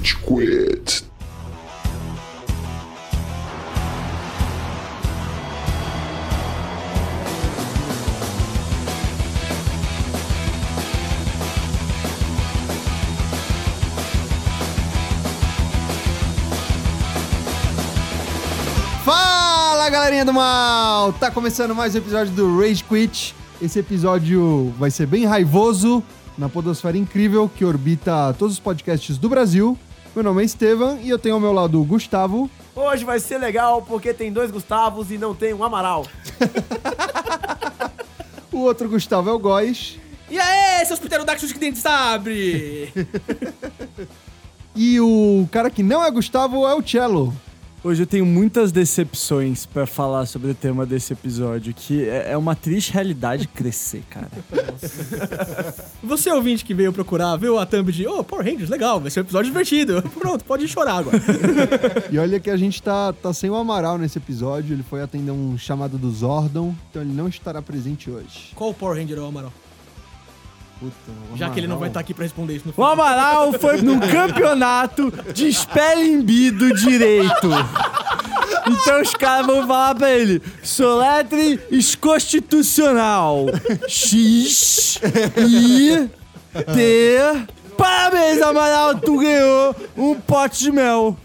Rage Quit. Fala galerinha do mal! Tá começando mais um episódio do Rage Quit. Esse episódio vai ser bem raivoso na podosfera incrível que orbita todos os podcasts do Brasil. Meu nome é Estevam e eu tenho ao meu lado o Gustavo. Hoje vai ser legal porque tem dois Gustavos e não tem um Amaral. O outro Gustavo é o Góis. E aí, seus pterodáctilos que dente sabre! E o cara que não é Gustavo é o Cello. Hoje eu tenho muitas decepções pra falar sobre o tema desse episódio, que é é uma triste realidade crescer, cara. Você ouvinte que veio procurar, viu a thumb de Oh, Power Rangers, legal, vai ser um episódio divertido. Pronto, pode chorar agora. E olha que a gente tá, tá sem o Amaral nesse episódio. Ele foi atender um chamado do Zordon, então ele não estará presente hoje. Qual Power Ranger é o Amaral? Puta, o Já que ele não vai estar aqui pra responder isso no O final. Amaral foi num campeonato de spelling do direito. Então os caras vão falar pra ele: soletre constitucional. X, I, T. Parabéns, Amaral, tu ganhou um pote de mel.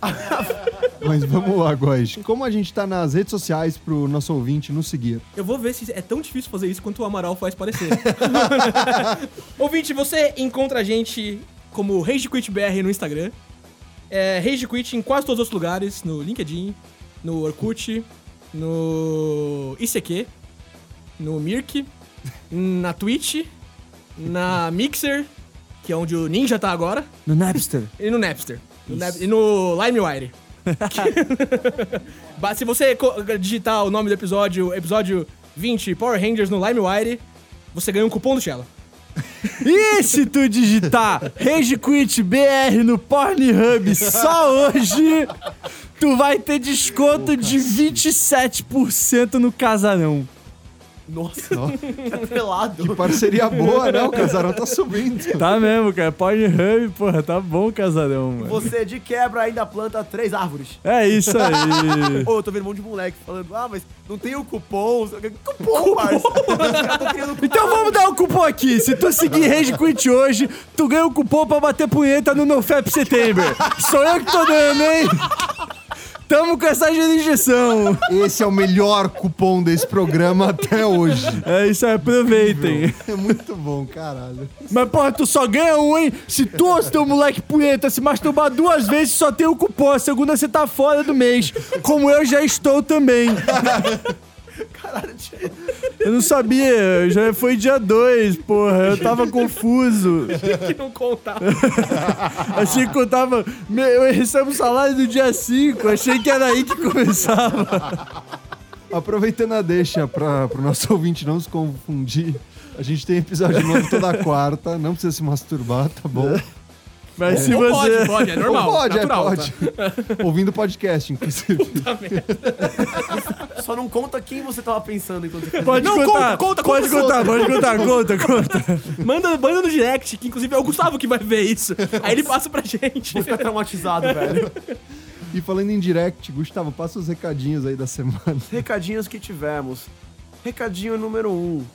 Mas vamos lá, Góis. Como a gente tá nas redes sociais pro nosso ouvinte nos seguir? Eu vou ver se é tão difícil fazer isso quanto o Amaral faz parecer. Ouvinte, você encontra a gente como Rage Quit BR no Instagram. É, Rage Quit em quase todos os outros lugares, no LinkedIn, no Orkut, no ICQ, no Mirk, na Twitch, na Mixer, que é onde o Ninja tá agora, No Napster. e no Napster. No Nap- e no LimeWire. Se você digitar o nome do episódio, episódio 20, Power Rangers no LimeWire, você ganha um cupom do Shella. E se tu digitar Rage Quit BR no Pornhub só hoje, tu vai ter desconto de 27% no casarão. Nossa, tá pelado. Que parceria boa, né? O casarão tá subindo. Tá mesmo, cara. Pornhub, porra, tá bom o casarão, mano. Você de quebra ainda planta três árvores. É isso aí. Ô, eu tô vendo um monte de moleque falando, ah, mas não tem o cupom. Cupom, parça. Cupom. Então vamos dar o cupom aqui. Se tu seguir Rage Quit hoje, tu ganha o cupom pra bater punheta no NoFap September. Sou eu que tô dando, hein? Tamo com essa injeção. Esse é o melhor cupom desse programa até hoje. É isso aí, aproveitem. É muito bom, caralho. Mas, porra, tu só ganha um, hein? Se tu se teu moleque punheta se masturbar duas vezes, só tem o cupom. A segunda você tá fora do mês. Como eu já estou também. Caralho. Eu não sabia, já foi dia 2, porra. Eu tava confuso. Que não conta. Achei que contava. Eu recebo o salário do dia 5. Achei que era aí que começava. Aproveitando a deixa para o nosso ouvinte não se confundir, a gente tem episódio novo toda quarta, não precisa se masturbar, tá bom? Mas se Ou você. pode, pode, é normal. pode, natural, é, pode. Ouvindo podcast, inclusive. Só não conta quem você tava pensando enquanto você Pode Não, contar, conta, conta, pode conta contar, pode contar, conta, conta. Manda, manda no direct, que inclusive é o Gustavo que vai ver isso. Aí ele passa pra gente. Vou ficar traumatizado, velho. E falando em direct, Gustavo, passa os recadinhos aí da semana. Recadinhos que tivemos. Recadinho número 1. Um.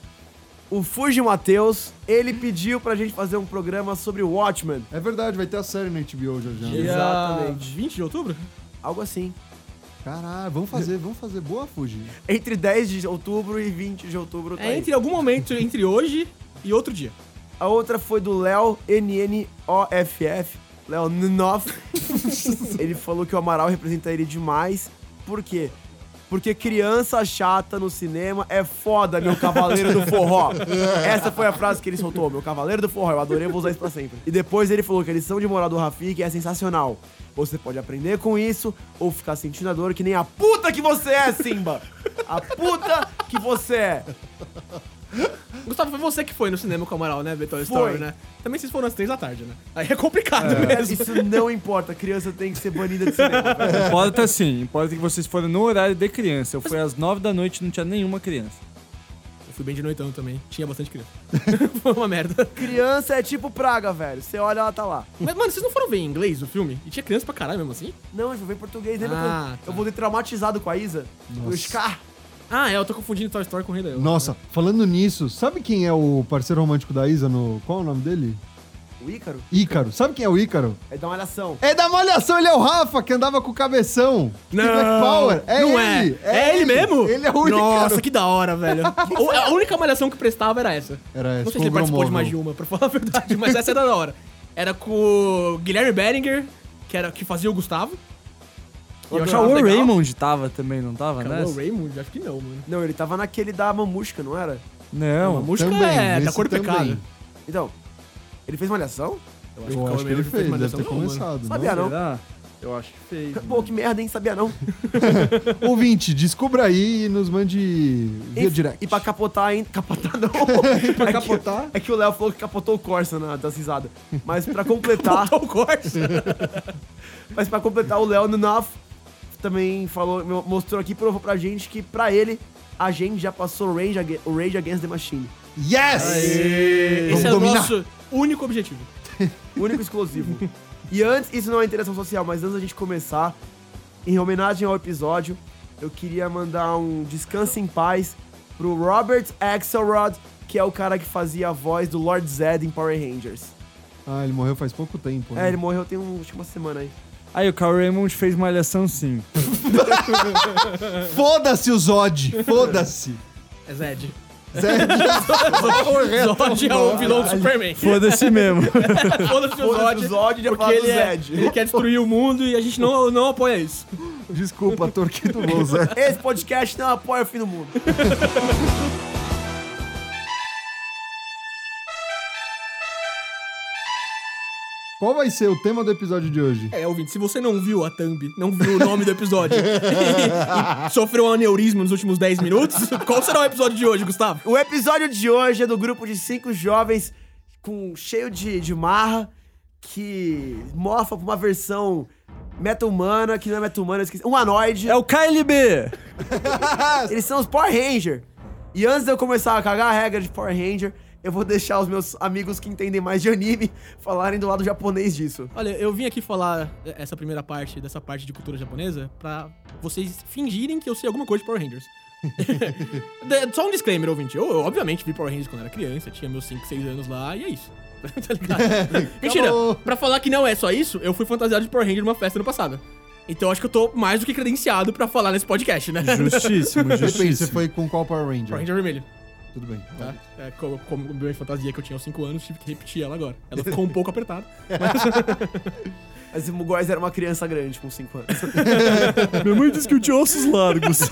O Fuji Matheus, ele pediu pra gente fazer um programa sobre o Watchmen. É verdade, vai ter a série na HBO já já. Dia Exatamente. 20 de outubro? Algo assim. Caralho, vamos fazer, vamos fazer boa, Fuji. Entre 10 de outubro e 20 de outubro. tá É aí. entre algum momento entre hoje e outro dia. A outra foi do Léo NNOFF. Léo Nnoff. ele falou que o Amaral representa ele demais. Por quê? Porque criança chata no cinema é foda, meu cavaleiro do forró. Essa foi a frase que ele soltou, meu cavaleiro do forró. Eu adorei, vou usar isso pra sempre. E depois ele falou que a lição de moral do Rafik é sensacional. Você pode aprender com isso ou ficar sentindo a dor que nem a puta que você é, Simba. A puta que você é. Gustavo, foi você que foi no cinema com o Amaral, né? Ver Toy Foi. Story, né? Também vocês foram às três da tarde, né? Aí é complicado mesmo. Isso não importa, criança tem que ser banida de cinema. velho. Importa sim, importa que vocês foram no horário de criança. Eu fui às nove da noite e não tinha nenhuma criança. Eu fui bem de noitão também. Tinha bastante criança. Foi uma merda. Criança é tipo praga, velho. Você olha, ela tá lá. Mas, mano, vocês não foram ver em inglês o filme? E tinha criança pra caralho mesmo assim? Não, eu vou ver em português. Lembra Ah, eu, tá. eu voltei traumatizado com a Isa? O Nossa. Ah, é, eu tô confundindo Toy Story com o Rei Leão. Nossa, falando nisso, sabe quem é o parceiro romântico da Isa no. Qual é o nome dele? O Ícaro. Ícaro. Sabe quem é o Ícaro? É da malhação. É da Malhação, ele é o Rafa, que andava com o cabeção. Não, Black Power. É não ele. é. É ele mesmo? Ele é o Ícaro. Nossa, que da hora, velho. O- a única malhação que prestava era essa. Era essa, Não sei com se ele participou de mais de uma, pra falar a verdade, mas essa era da hora. Era com o Guilherme Beringer, que, era, que fazia o Gustavo. Que eu O achava Cauã legal. Raymond tava também, não tava, né? o Raymond? Acho que não, mano. Não, ele tava naquele da mamusca, não era? Não. a música também, é da cor do pecado. Então, ele fez malhação? Eu Eu o acho que ele Raymond fez, deve malhação, ter não, mano. começado. Sabia não. Eu acho que fez. Pô, que merda, hein? Sabia não. Ouvinte, descubra aí e nos mande via E, direct. e pra capotar ainda. Capotar não. pra é capotar? Que, é que o Léo falou que capotou o Corsa na, das risadas. Mas pra completar. Botou o Corsa. mas pra completar, o Léo Nunoff também falou, mo- mostrou aqui, provou pra gente que pra ele, a gente já passou o Rage, o Rage Against the Machine. Yes! Esse Vamos é o dominar. nosso único objetivo. Único exclusivo. e antes, isso não é interação social, mas antes da gente começar, em homenagem ao episódio, eu queria mandar um descanso em paz pro Robert Axelrod, que é o cara que fazia a voz do Lord Zed em Power Rangers. Ah, ele morreu faz pouco tempo, né? É, ele morreu tem um, acho que uma semana aí. Aí o Cauã Raymond fez malhação sim. Foda-se o Zod! Foda-se! É Zed. Zed. Zod é o vilão do Superman. Foda-se mesmo. Foda-se o Zod. o Zod, já porque ele, é- Zed. ele quer destruir o mundo e a gente não, não apoia isso. Desculpa, Torquito Bom, Zé. Esse podcast não apoia o fim do mundo. Qual vai ser o tema do episódio de hoje? É, ouvinte, se você não viu a thumb, não viu o nome do episódio e, sofreu um aneurisma nos últimos 10 minutos, qual será o episódio de hoje, Gustavo? O episódio de hoje é do grupo de cinco jovens com cheio de, de marra que mofa pra uma versão meta-humana, que não é meta-humana, eu esqueci. Humanoide. É o KLB! Eles são os Power Ranger. E antes de eu começar a cagar a regra de Power Ranger, eu vou deixar os meus amigos que entendem mais de anime falarem do lado japonês disso. Olha, eu vim aqui falar essa primeira parte, dessa parte de cultura japonesa, pra vocês fingirem que eu sei alguma coisa de Power Rangers. Só um disclaimer, ouvinte. Eu, eu, obviamente, vi Power Rangers quando era criança, tinha meus 5, 6 anos lá, e é isso. tá ligado? Mentira, Acabou. pra falar que não é só isso, eu fui fantasiado de Power Ranger numa festa no passado. Então acho que eu tô mais do que credenciado pra falar nesse podcast, né? Justíssimo, Depende, você justíssimo. foi com qual Power Ranger? Power Ranger vermelho, Tudo bem. tá? É, como, como minha fantasia que eu tinha aos 5 anos, tive que repetir ela agora. Ela ficou um pouco apertada. Mas o Góis era uma criança grande, com 5 anos. Minha mãe disse que eu tinha ossos largos.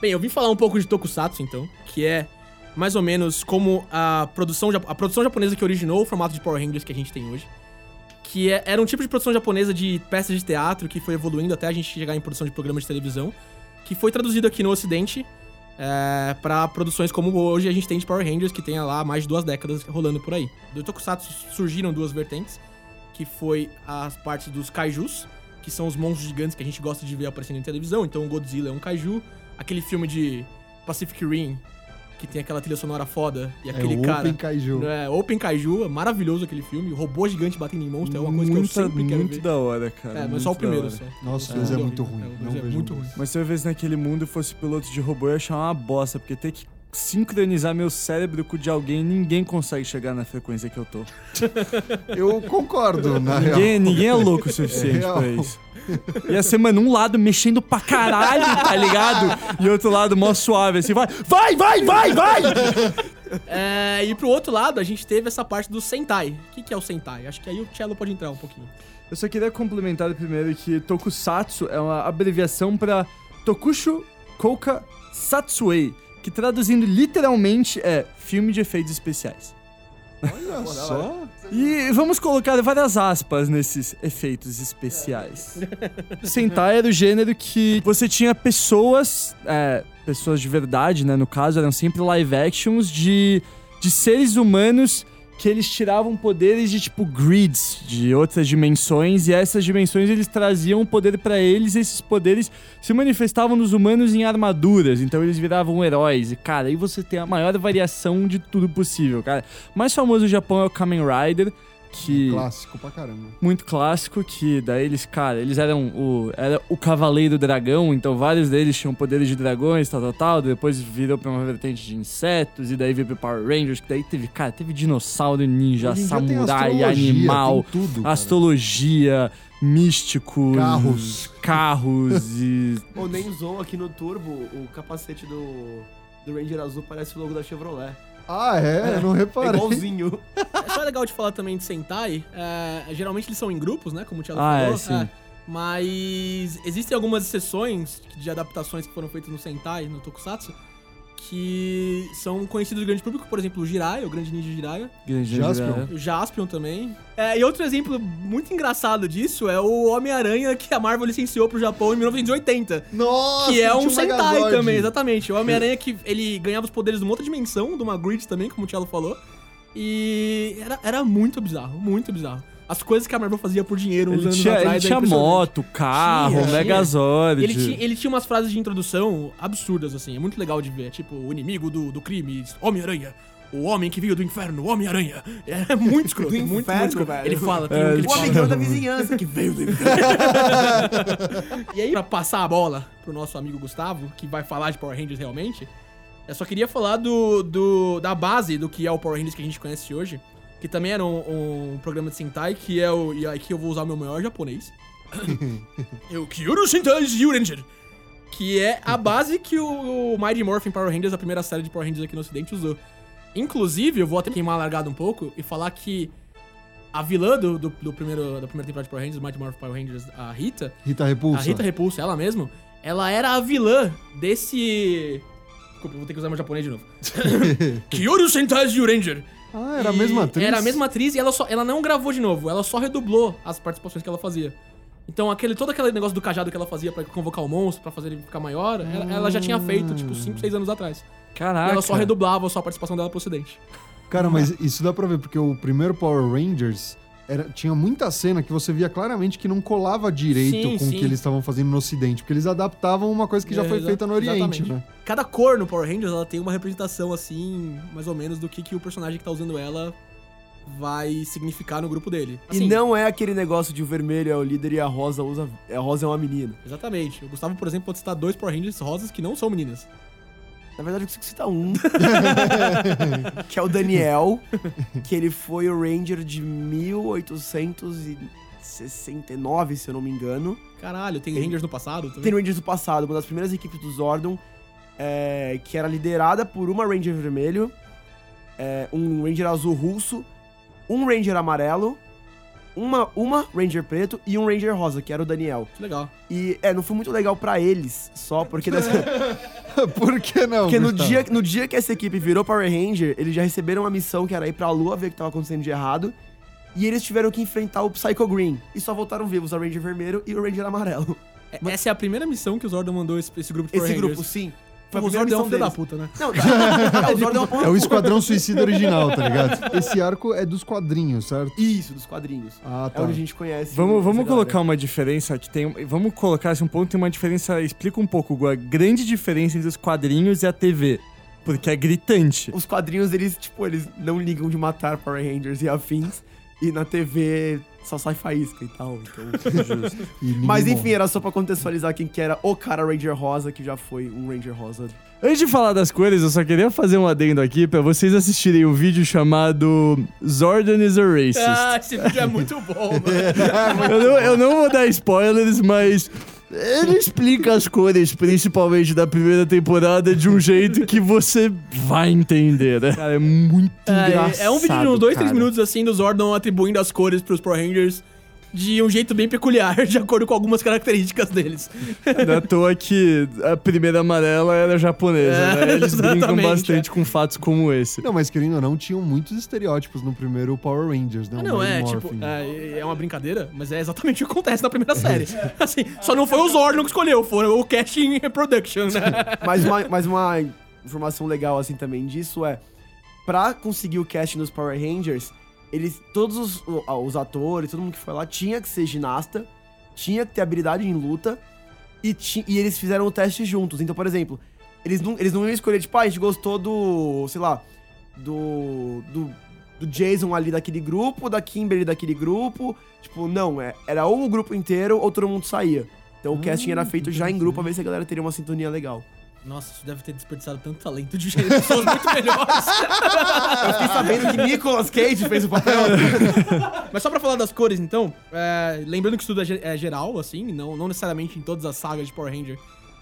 Bem, eu vim falar um pouco de Tokusatsu, então, que é mais ou menos como a produção, a produção japonesa que originou o formato de Power Rangers que a gente tem hoje. Que é- era um tipo de produção japonesa de peças de teatro que foi evoluindo até a gente chegar em produção de programas de televisão, que foi traduzido aqui no ocidente é, para produções como hoje a gente tem de Power Rangers, que tem lá mais de duas décadas rolando por aí. Do Tokusatsu surgiram duas vertentes, que foi as partes dos kaijus, que são os monstros gigantes que a gente gosta de ver aparecendo em televisão. Então Godzilla é um kaiju, aquele filme de Pacific Rim, que tem aquela trilha sonora foda, e É aquele o cara... Open Kaiju. É, Open Kaiju, é maravilhoso aquele filme. O robô gigante batendo em monstro é uma coisa que eu Muito- sempre quero muito ver. da hora, cara. É, mas muito só o primeiro só. Nossa, o É, dois é horrível. muito ruim. É, Não é muito ruim. Mas se eu vez naquele mundo fosse piloto de robô, eu ia achar uma bosta, porque ter que sincronizar meu cérebro com o de alguém, ninguém consegue chegar na frequência que eu tô. Eu concordo, na real. Ninguém, ninguém é louco o suficiente É pra isso. Ia ser, mano, um lado mexendo pra caralho, tá ligado? E outro lado mó suave, assim, vai, vai, vai, vai, vai! É, e pro outro lado, a gente teve essa parte do Sentai. O que, que é o Sentai? Acho que aí o Cello pode entrar um pouquinho. Eu só queria complementar primeiro que Tokusatsu é uma abreviação pra Tokushu Kouka Satsuei, que traduzindo literalmente é filme de efeitos especiais. Olha só. E vamos colocar várias aspas nesses efeitos especiais. Sentai era o gênero que você tinha pessoas, é, pessoas de verdade, né? No caso, eram sempre live actions de, de seres humanos que eles tiravam poderes de tipo grids de outras dimensões e essas dimensões eles traziam poder pra eles e esses poderes se manifestavam nos humanos em armaduras, então eles viravam heróis. E cara, aí você tem a maior variação de tudo possível, cara. O mais famoso do Japão é o Kamen Rider, que Clássico pra caramba. muito clássico que daí eles, cara, eles eram o era o cavaleiro dragão, então vários deles tinham poderes de dragões, tal, tal, tal, depois virou pra uma vertente de insetos e daí veio pro Power Rangers, que daí teve, cara, teve dinossauro, ninja, samurai, animal, tem tudo, astrologia, místicos, Carros. carros e Ou nem usou aqui no Turbo, o capacete do, do Ranger Azul parece o logo da Chevrolet. Ah, é? Eu não É reparei. igualzinho. É só legal de falar também de Sentai. é, geralmente eles são em grupos, né? Como o Thiago Ah, falou. é, sim. mas existem algumas exceções de adaptações que foram feitas no Sentai, no Tokusatsu, que são conhecidos do grande público. Por exemplo, o Jiraiya, o grande ninja Jiraiya. Jaspion. O Jaspion também. É, e outro exemplo muito engraçado disso é o Homem-Aranha que a Marvel licenciou pro Japão em 1980. Nossa, que é um Sentai Megazord. também, exatamente. O Homem-Aranha que ele ganhava os poderes de uma outra dimensão, de uma grid também, como o Thiago falou. E era, era muito bizarro, muito bizarro. As coisas que a Marvel fazia por dinheiro uns Ele anos tinha, atrás ele tinha moto, carro, Tinha. Megazord. Ele, tinha, ele tinha umas frases de introdução absurdas, assim. É muito legal de ver. Tipo, o inimigo do, do crime, Homem-Aranha. O homem que veio do inferno, Homem-Aranha. É muito escroto, Do muito, muito inferno, escroto. velho. Ele fala, tem É, um que ele ele O amigão da vizinhança que veio do inferno. E aí, pra passar a bola pro nosso amigo Gustavo, que vai falar de Power Rangers realmente, eu só queria falar do, do- da base do que é o Power Rangers que a gente conhece hoje, que também era um, um programa de Sentai, que é o. E aqui eu vou usar o meu maior japonês. é o Kyoto Sentai Zyuranger. Que é a base que o, o Mighty Morphin Power Rangers, a primeira série de Power Rangers aqui no Ocidente, usou. Inclusive, eu vou até queimar a largada um pouco e falar que a vilã do, do, do primeiro, da primeira temporada de Power Rangers, Mighty Morphin Power Rangers, a Rita, Rita Repulsa. a Rita Repulsa, ela mesmo, ela era a vilã desse. Desculpa, vou ter que usar meu japonês de novo. Kyoto Sentai Zyuranger. Ah, era a E mesma atriz? Era a mesma atriz e ela, só, ela não gravou de novo, ela só redublou as participações que ela fazia. Então, aquele, todo aquele negócio do cajado que ela fazia pra convocar o monstro, pra fazer ele ficar maior, ela, ela já tinha feito, tipo, 5, 6 anos atrás. Caraca. E ela só redublava só a participação dela pro ocidente. Cara, mas isso dá pra ver, porque o primeiro Power Rangers era, tinha muita cena que você via claramente que não colava direito Sim, com o sim. que eles estavam fazendo no Ocidente, porque eles adaptavam uma coisa que já É, foi feita no Oriente, exatamente. né? Cada cor no Power Rangers, ela tem uma representação, assim, mais ou menos, do que, que o personagem que tá usando ela vai significar no grupo dele. E Assim, não é aquele negócio de o vermelho é o líder e a rosa usa. A rosa é uma menina. Exatamente. O Gustavo, por exemplo, pode citar dois Power Rangers rosas que não são meninas. Na verdade, eu consigo citar um. que é o Daniel, que ele foi o Ranger de 1869, se eu não me engano. Caralho, tem Rangers no passado também. Tem Rangers do passado, uma das primeiras equipes do Zordon, é, que era liderada por uma Ranger vermelho, é, um Ranger azul russo, um Ranger amarelo, uma, uma Ranger preto e um Ranger rosa, que era o Daniel. Que legal. E é, não foi muito legal pra eles, só porque dessa, Por que não? porque no Gustavo? dia, no dia que essa equipe virou Power Ranger, eles já receberam uma missão que era ir pra Lua ver o que tava acontecendo de errado. E eles tiveram que enfrentar o Psycho Green. E só voltaram vivos a Ranger vermelho e o Ranger amarelo. É- Essa é a primeira missão que o Zordon mandou esse, esse grupo de Power Esse grupo, Rangers. sim. Foi o Zordon é um filho da puta, né? Não, é, o Zordon é uma É o Esquadrão Suicida original, tá ligado? Esse arco é dos quadrinhos, certo? Isso, dos quadrinhos. Ah, É tá. onde a gente conhece. Vamos, vamos galera. colocar uma diferença que tem. Vamos colocar esse um ponto, tem uma diferença. Explica um pouco a grande diferença entre os quadrinhos e a TV. Porque é gritante. Os quadrinhos, eles, tipo, eles não ligam de matar Power Rangers e afins. E na TV só sai faísca e tal. Então... Mas enfim, morre. era só pra contextualizar quem que era o cara Ranger Rosa, que já foi um Ranger Rosa. Antes de falar das cores, eu só queria fazer um adendo aqui pra vocês assistirem um vídeo chamado Zordon is a Racist. Ah, esse vídeo é muito bom, mano. eu, não, eu não vou dar spoilers, mas ele explica as cores, principalmente da primeira temporada, de um jeito que você vai entender, né? Cara, é muito engraçado. É, é um vídeo de uns dois, três cara. minutos, assim, do Zordon atribuindo as cores pros Power Rangers de um jeito bem peculiar, de acordo com algumas características deles. Não é à toa que a primeira amarela era japonesa, É, né? Eles brincam bastante com fatos como esse. Não, mas querendo ou não, tinham muitos estereótipos no primeiro Power Rangers, né? Ah, O não, é, tipo, é, é uma brincadeira, mas é exatamente o que acontece na primeira série. Assim, só não foi o Zordon que escolheu, foi o Casting Production, né? Mas uma, mas uma informação legal, assim, também disso é... pra conseguir o casting dos Power Rangers, eles, todos os, os atores, todo mundo que foi lá, tinha que ser ginasta, tinha que ter habilidade em luta, e, ti- e eles fizeram o teste juntos. Então, por exemplo, eles não, eles não iam escolher, tipo, ah, a gente gostou do, sei lá, do, do, do Jason ali daquele grupo, da Kimberly daquele grupo. Tipo, não, é, era ou o grupo inteiro ou todo mundo saía. Então o casting era feito já em grupo pra ver se a galera teria uma sintonia legal. Nossa, isso deve ter desperdiçado tanto talento de pessoas muito melhores. Eu fiquei sabendo que Nicolas Cage fez o papel. Mas só pra falar das cores, então, é, lembrando que isso tudo é, é geral, assim, não, não necessariamente em todas as sagas de Power Ranger.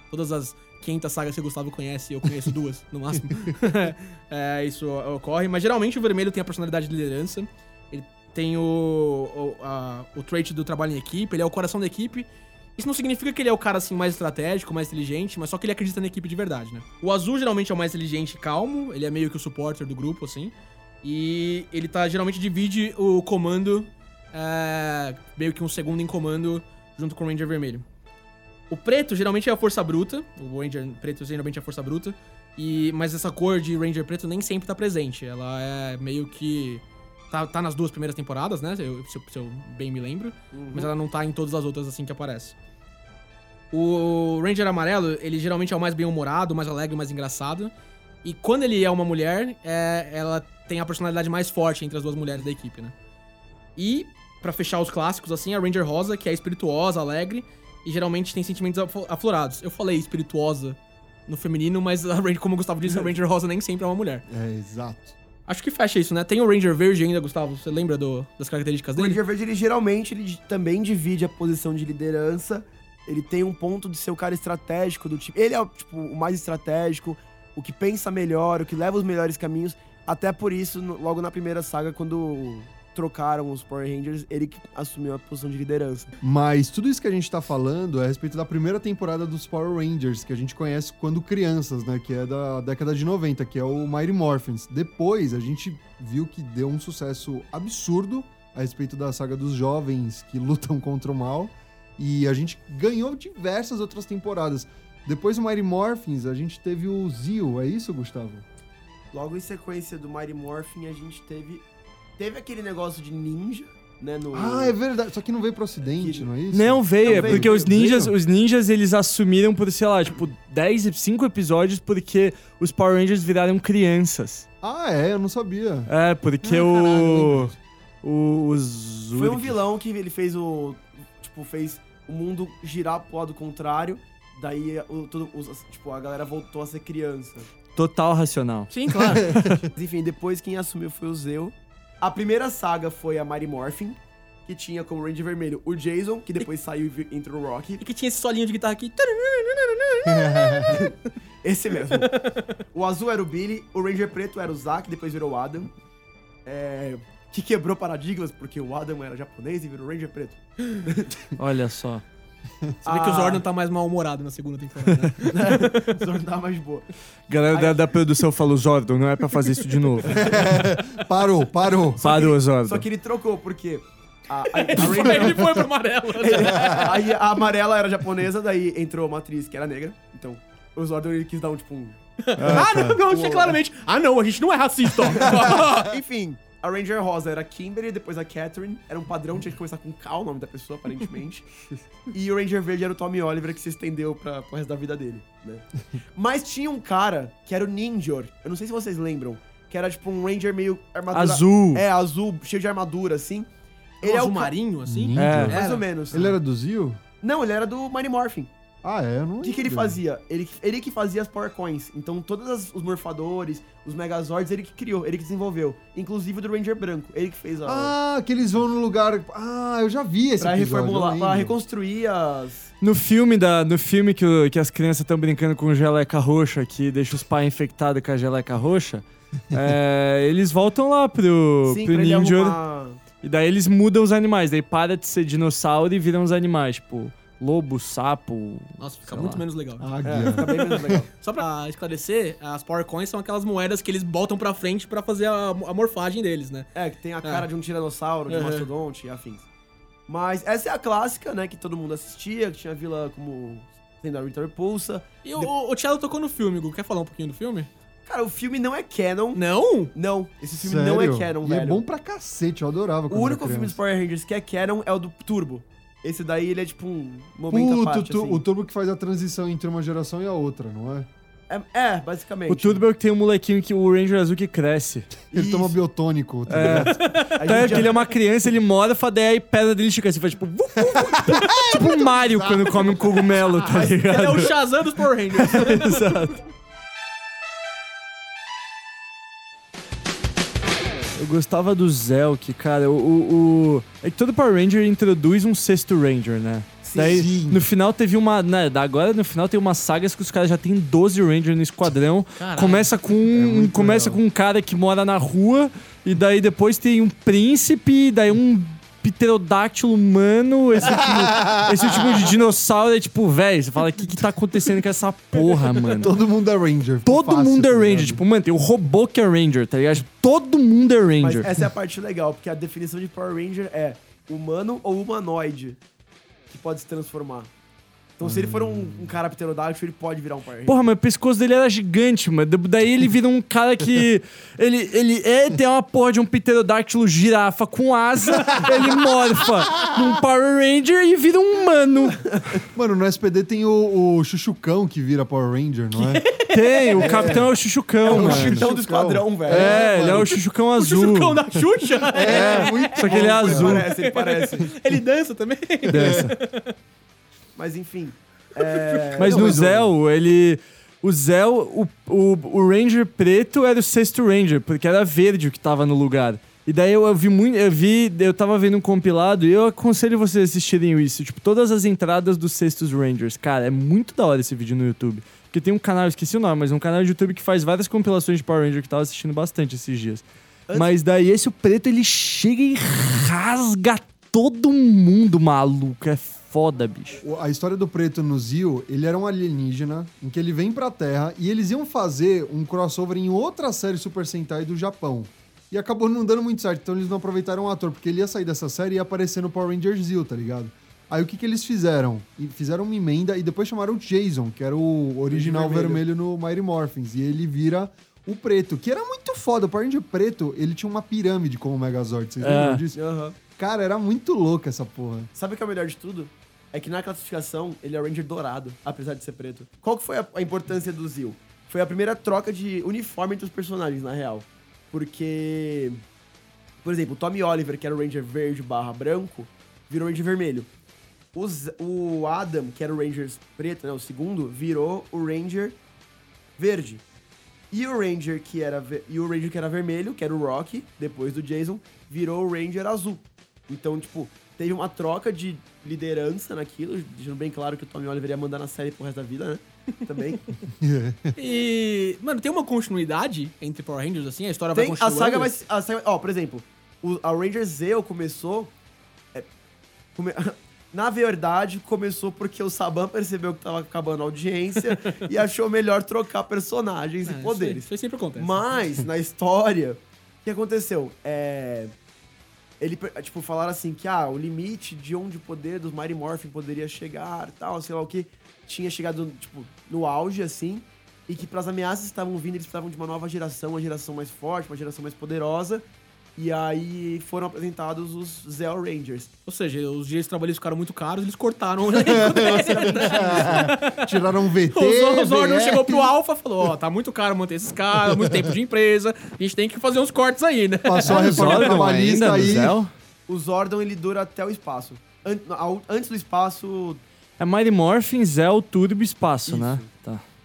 Todas as 500 sagas que o Gustavo conhece, eu conheço duas, no máximo. É, isso ocorre, mas geralmente o vermelho tem a personalidade de liderança. Ele tem o, o, a- o trait do trabalho em equipe, ele é o coração da equipe. Isso não significa que ele é o cara assim mais estratégico, mais inteligente, mas só que ele acredita na equipe de verdade, né? O azul geralmente é o mais inteligente e calmo, ele é meio que o supporter do grupo, assim. E ele tá geralmente divide o comando, é, meio que um segundo em comando, junto com o Ranger Vermelho. O preto geralmente é a força bruta, o Ranger preto geralmente é a força bruta, e, mas essa cor de Ranger preto nem sempre tá presente. Ela é meio que. Tá, tá nas duas primeiras temporadas, né? Eu- se, eu, se eu bem me lembro. Mas ela não tá em todas as outras assim que aparece. O Ranger amarelo, ele geralmente é o mais bem-humorado, o mais alegre, o mais engraçado. E quando ele é uma mulher, é, ela tem a personalidade mais forte entre as duas mulheres da equipe, né? E, pra fechar os clássicos, assim, a Ranger rosa, que é espirituosa, alegre, e geralmente tem sentimentos aflo- aflorados. Eu falei espirituosa no feminino, mas a Ranger, como o Gustavo disse, a Ranger rosa nem sempre é uma mulher. É, exato. Acho que fecha isso, né? Tem o Ranger verde ainda, Gustavo. Você lembra do- das características O dele? Ranger Verde, ele geralmente ele também divide a posição de liderança. Ele tem um ponto de ser o cara estratégico do time. Ele é tipo, o mais estratégico, o que pensa melhor, o que leva os melhores caminhos. Até por isso, logo na primeira saga, quando trocaram os Power Rangers, ele que assumiu a posição de liderança. Mas tudo isso que a gente tá falando é a respeito da primeira temporada dos Power Rangers, que a gente conhece quando crianças, né? Que é da década de 90, que é o Mighty Morphins. Depois, a gente viu que deu um sucesso absurdo a respeito da saga dos jovens que lutam contra o mal. E a gente ganhou diversas outras temporadas. Depois do Mighty Morphins, a gente teve o Zio, é isso, Gustavo? Logo em sequência do Mighty Morphin, a gente teve. Teve aquele negócio de ninja, né? No... Ah, é verdade. Só que não veio pro ocidente, Que- não é isso? Não veio, Não é veio, porque os veio. ninjas, Veio? os ninjas eles assumiram por, sei lá, tipo, 10, 5 episódios porque os Power Rangers viraram crianças. Ah, é, eu não sabia. É, porque Ah, o, o. Os. Foi um vilão que ele fez o. Tipo, fez o mundo girar pro lado contrário. Daí o, todo, os- tipo, a galera voltou a ser criança. Total racional. Sim, claro. Mas, Enfim, depois quem assumiu foi o Zeu. A primeira saga foi a Mighty Morphin, que tinha como Ranger Vermelho o Jason, que depois saiu e entrou o Rocky. e que tinha esse solinho de guitarra aqui. Esse mesmo. o azul era o Billy, o Ranger Preto era o Zack, depois virou o Adam. É, que quebrou paradigmas, porque o Adam era japonês e virou Ranger Preto. Olha só. Você vê que o Ah. Zordon tá mais mal-humorado na segunda temporada, né? O Zordon tava mais boa. Galera da, da produção falou, Zordon, não é pra fazer isso de novo. Parou, parou. Parou, Zordon. Só que ele trocou, porque a, a, a Aí ele foi pro amarelo. Aí a amarela era japonesa, daí entrou uma atriz que era negra. Então, o Zordon ele quis dar um tipo um. Ah, não, não, achei claramente. Ah, não, a gente não é racista. ó. Enfim, a Ranger Rosa era a Kimberly, depois a Catherine. Era um padrão, tinha que começar com K o nome da pessoa, aparentemente. e o Ranger Verde era o Tommy Oliver, que se estendeu pra, pro resto da vida dele, né? Mas tinha um cara que era o Ninjor. Eu não sei se vocês lembram. Que era tipo um Ranger meio armadura. Azul. É, azul, cheio de armadura, assim. Ele é o o ca- marinho, assim? É. Mais Era. ou menos. Ele era do Zio? Não, ele era do Mighty Morphin. Ah, é? Eu não O que, que ele fazia? Ele, ele que fazia as Power Coins. Então, todos as- os morfadores, os Megazords, ele que criou, ele que desenvolveu. Inclusive o do Ranger Branco. Ele que fez a. Ah, que eles vão no lugar. Ah, eu já vi esse pra episódio. reformular, pra reconstruir as. No filme, da, no filme que, o- que as crianças estão brincando com geleca roxa, que deixa os pais infectados com a geleca roxa, é, eles voltam lá pro, Sim, pro pra ele Ninja. arrumar. E daí eles mudam os animais. Daí para de ser dinossauro e viram os animais. Tipo, lobo, sapo. Nossa, fica muito lá. menos legal. É, Águia. fica bem menos legal. Só pra esclarecer, as Power Coins são aquelas moedas que eles botam pra frente pra fazer a, a morfagem deles, né? É, que tem a cara de um tiranossauro, de um Uhum. mastodonte e afins. Mas essa é a clássica, né, que todo mundo assistia, que tinha a vila como sendo a Rita Repulsa. E o, o, o Thiago tocou no filme, Gu. Quer falar um pouquinho do filme? Cara, o filme não é canon. Não? Não, esse filme não é Sério? canon, e velho. é bom pra cacete, eu adorava O único filme dos. Power Rangers que é canon é o do Turbo. Esse daí, ele é tipo um momento à Puto, parte, tu- assim. o turbo que faz a transição entre uma geração e a outra, não é? É, é, basicamente. O Turbo é que tem um molequinho que o Ranger azul que cresce. Ele Isso. toma biotônico. tá É. Então é já- ele é uma criança, ele morfa, daí a pedra dele fica assim, faz tipo. vu, vu, vu. tipo um Mario quando come um cogumelo, tá ligado? Ele é o Shazam dos Power Rangers. Exato. Eu gostava do Zelk, cara. O, o, o- É que todo Power Ranger introduz um sexto Ranger, né? Sim. Daí, Sim. no final teve uma. Né, agora no final tem umas sagas que os caras já tem 12 Rangers no esquadrão. Caralho. Começa com, muito começa legal. com um cara que mora na rua, e daí depois tem um príncipe, daí um pterodáctilo humano, esse último, esse último de dinossauro é tipo, velho, você fala, o que que tá acontecendo com essa porra, mano? Todo mundo é Ranger. Todo fácil, mundo é tá Ranger. ligado? Tipo, mano, tem o robô que é Ranger, tá ligado? Todo mundo é Mas Ranger. essa é a parte legal, porque a definição de Power Ranger é humano ou humanoide que pode se transformar. Então, se ele for um, um cara pterodáctilo, ele pode virar um Power Ranger. Porra, mas o pescoço dele era gigante, mano. Daí ele vira um cara que. Ele, ele é, tem uma porra de um pterodáctilo girafa com asa, ele morfa num Power Ranger e vira um humano. Mano, no SPD tem o, o Chuchucão que vira Power Ranger, não é? Tem, o capitão é o Chuchucão, é o mano. chutão do esquadrão, velho. É, ele é o Chuchucão o azul. Chuchucão da Xuxa. É, muito Só que ele é Ele azul. parece, ele parece. Ele dança também. Dessa. Mas enfim. é, Mas no o- Zell, ele. O Zell, o, o, o Ranger preto era o sexto Ranger, porque era verde o que tava no lugar. E daí eu, eu vi muito. Eu vi. Eu tava vendo um compilado e eu aconselho vocês a assistirem isso. Tipo, todas as entradas dos sextos Rangers. Cara, é muito da hora esse vídeo no YouTube. Porque tem um canal, esqueci o nome, mas um canal de YouTube que faz várias compilações de Power Ranger que eu tava assistindo bastante esses dias. Antes- Mas daí esse o preto, ele chega e rasga todo mundo, maluco. É foda, bicho. A história do preto no Zio, ele era um alienígena em que ele vem pra Terra e eles iam fazer um crossover em outra série Super Sentai do Japão. E acabou não dando muito certo, então eles não aproveitaram o ator, porque ele ia sair dessa série e ia aparecer no Power Rangers Zio, tá ligado? Aí o que, que eles fizeram? E fizeram uma emenda e depois chamaram o Jason, que era o original vermelho. vermelho. no Mighty Morphins. E ele vira o preto, que era muito foda. O Power Ranger preto, ele tinha uma pirâmide como o Megazord. Vocês É. lembram disso? Aham. Cara, era muito louco essa porra. Sabe o que é o melhor de tudo? É que na classificação ele é Ranger dourado, apesar de ser preto. Qual que foi a, importância do Zil? Foi a primeira troca de uniforme entre os personagens, na real. Porque, por exemplo, o Tommy Oliver, que era o Ranger verde barra branco, virou Ranger vermelho. O, Adam, que era o Ranger preto, né, o segundo, virou o Ranger verde. E o Ranger que era e o Ranger que era vermelho, que era o Rocky, depois do Jason, virou o Ranger azul. Então, tipo, teve uma troca de liderança naquilo, deixando bem claro que o Tommy Oliver ia mandar na série pro resto da vida, né? Também. E, mano, tem uma continuidade entre Power Rangers, assim? A história vai Tem, a continuando? saga vai. se- A saga, ó, por exemplo, o, a Ranger Zeo começou. é, come- na verdade, começou porque o Saban percebeu que tava acabando a audiência e achou melhor trocar personagens Ah, e isso poderes. Isso aí sempre acontece. Mas, na história, o que aconteceu? É. Ele, tipo, falaram assim que, ah, o limite de onde o poder dos Mighty Morphin poderia chegar, tal, sei lá o que, tinha chegado, tipo, no auge, assim, e que pras ameaças que estavam vindo, eles precisavam de uma nova geração, uma geração mais forte, uma geração mais poderosa, e aí foram apresentados os Zell Rangers. Ou seja, os dias trabalhistas ficaram muito caros, eles cortaram. Tiraram um VT. o Zordon VF. chegou pro Alpha e falou: Ó, tá muito caro manter esses caras, muito tempo de empresa, a gente tem que fazer uns cortes aí, né? Passou a O reforma trabalhista aí. O Zordon, ele dura até o espaço. Antes do espaço, É Mighty Morphin, Zell, Turbo e Espaço, Isso. né?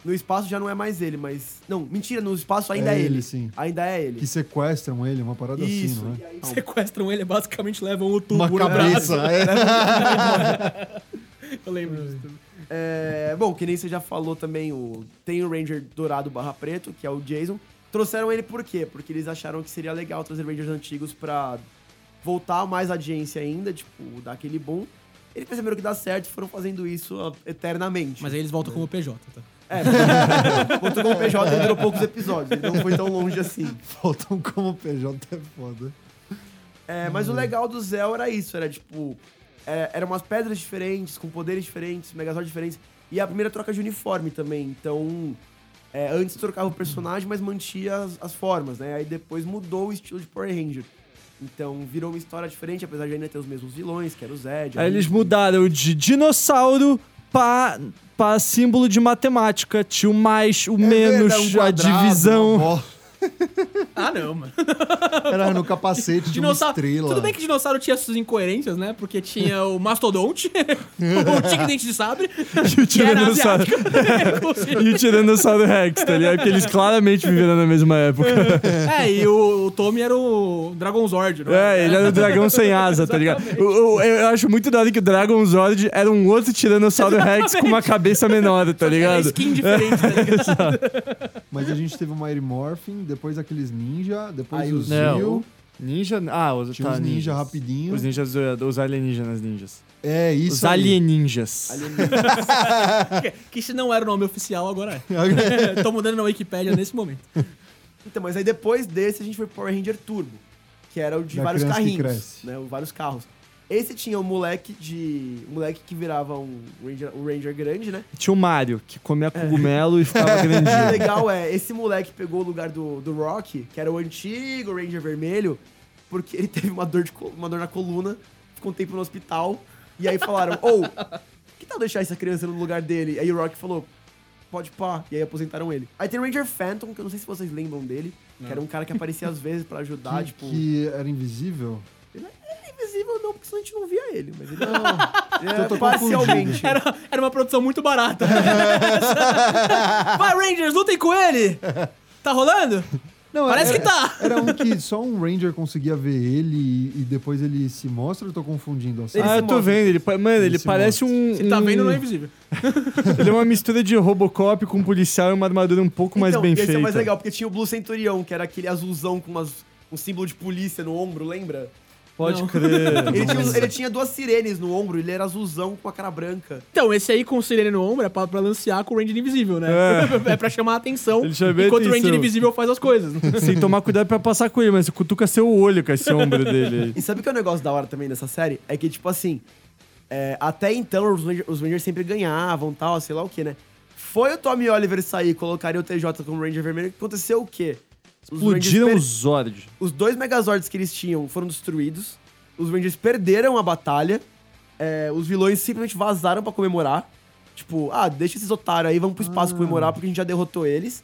No espaço já não é mais ele, mas... Não, mentira, no espaço ainda É é, ele, ele. sim. Ainda é ele. Que sequestram ele, uma parada Isso. assim, não e é? aí- Sequestram ele, basicamente levam o tubo Uma no cabeça. é. Eu lembro disso. tudo. É, bom, que nem você já falou também, o, tem o Ranger dourado barra preto, que é o Jason. Trouxeram ele por quê? Porque eles acharam que seria legal trazer Rangers antigos pra voltar mais audiência ainda, tipo, dar aquele boom. Eles perceberam que dá certo e foram fazendo isso ó, eternamente. Mas aí eles voltam como PJ, tá? É, voltou com o PJ e durou poucos episódios, ele não foi tão longe assim. Faltam como PJ é foda. É, mas o legal do Zell era isso, era tipo. É, eram umas pedras diferentes, com poderes diferentes, Megazord diferentes. E a primeira troca de uniforme também. Então. É, antes trocava o personagem, mas mantia as, as formas, né? Aí depois mudou o estilo de Power Ranger. Então virou uma história diferente, apesar de ainda ter os mesmos vilões, que era o Zed. Aí eles mudaram de dinossauro pra, pra símbolo de matemática. Tinha o mais, o menos, É verdade, um a divisão. Uma. Ah, não, mano. Era no capacete de uma Dinossauro. estrela. Tudo bem que dinossauro tinha suas incoerências, né? Porque tinha o mastodonte, o tigre dente de sabre, E o era Tiranossauro. E o Tiranossauro Rex, tá ligado? Porque eles claramente viveram na mesma época. é, e o, o Tommy era o Dragon Zord, não É, ele era o dragão sem asa, tá ligado? O- o- eu acho muito da hora que o Dragon Zord era um outro Tiranossauro Rex com uma cabeça menor, tá Era ligado? skin diferente, tá ligado? Mas a gente teve o Mighty Morphin, depois aqueles ninja, depois Aí o os- Não. Zio. Ninja. Ah, os, Tinha tá, os ninja ninjas. rapidinho. Os ninjas, do- os alienígenas ninjas. É, isso Os aí. alieninjas. que, que se não era o nome oficial, agora é. Tô mudando na Wikipédia nesse momento. Então, mas aí depois desse a gente foi pro Power Ranger Turbo, que era o de Da vários carrinhos, né? Vários carros. Esse tinha o moleque de. O moleque que virava um Ranger, um Ranger grande, né? Tinha o Mario, que comia cogumelo e ficava O grandinho. legal é, esse moleque pegou o lugar do, do Rock, que era o antigo Ranger Vermelho, porque ele teve uma dor, de, uma dor na coluna, ficou um tempo no hospital, e aí falaram, ou, que tal deixar essa criança no lugar dele? Aí o Rock falou, pode pá, e aí aposentaram ele. Aí tem o Ranger Phantom, que eu não sei se vocês lembram dele, que era um cara que aparecia às vezes pra ajudar, Que, tipo... que era invisível. Ele é invisível não, porque senão a gente não via ele, mas ele, Não, ele eu tô é parcialmente. Era, era uma produção muito barata. Vai, Rangers, lutem com ele! Tá rolando? não Parece era, que tá. Era um que só um Ranger conseguia ver ele e, e depois ele se mostra ou eu tô confundindo Ele ah, eu tô vendo. Ele, mano, ele, se parece um. Se tá um- vendo, não é invisível. Ele é uma mistura de Robocop com policial e uma armadura um pouco mais então, bem esse feita. é mais legal, porque tinha o Blue Centurion, que era aquele azulzão com umas, um símbolo de polícia no ombro, lembra? Pode Não. crer. Ele tinha, ele tinha duas sirenes no ombro, ele era azulzão com a cara branca. Então, esse aí com o sirene no ombro é pra, pra lancear com o Ranger Invisível, né? É, pra chamar a atenção Ele chama enquanto o atenção. Ranger Invisível faz as coisas. Sem tomar cuidado pra passar com ele, mas você cutuca seu olho com esse ombro dele. aí. E sabe o que é o negócio da hora também dessa série? É que, tipo assim, é, até então os Rangers, os Rangers sempre ganhavam tal, sei lá o que, né? Foi o Tommy Oliver sair e colocaria o TJ como Ranger Vermelho, aconteceu o quê? Os Explodiram Rangers os Zord. Os dois Megazords que eles tinham foram destruídos. Os Rangers perderam a batalha. é, os vilões simplesmente vazaram pra comemorar. Tipo, ah, deixa esses otários aí, vamos pro espaço comemorar porque a gente já derrotou eles.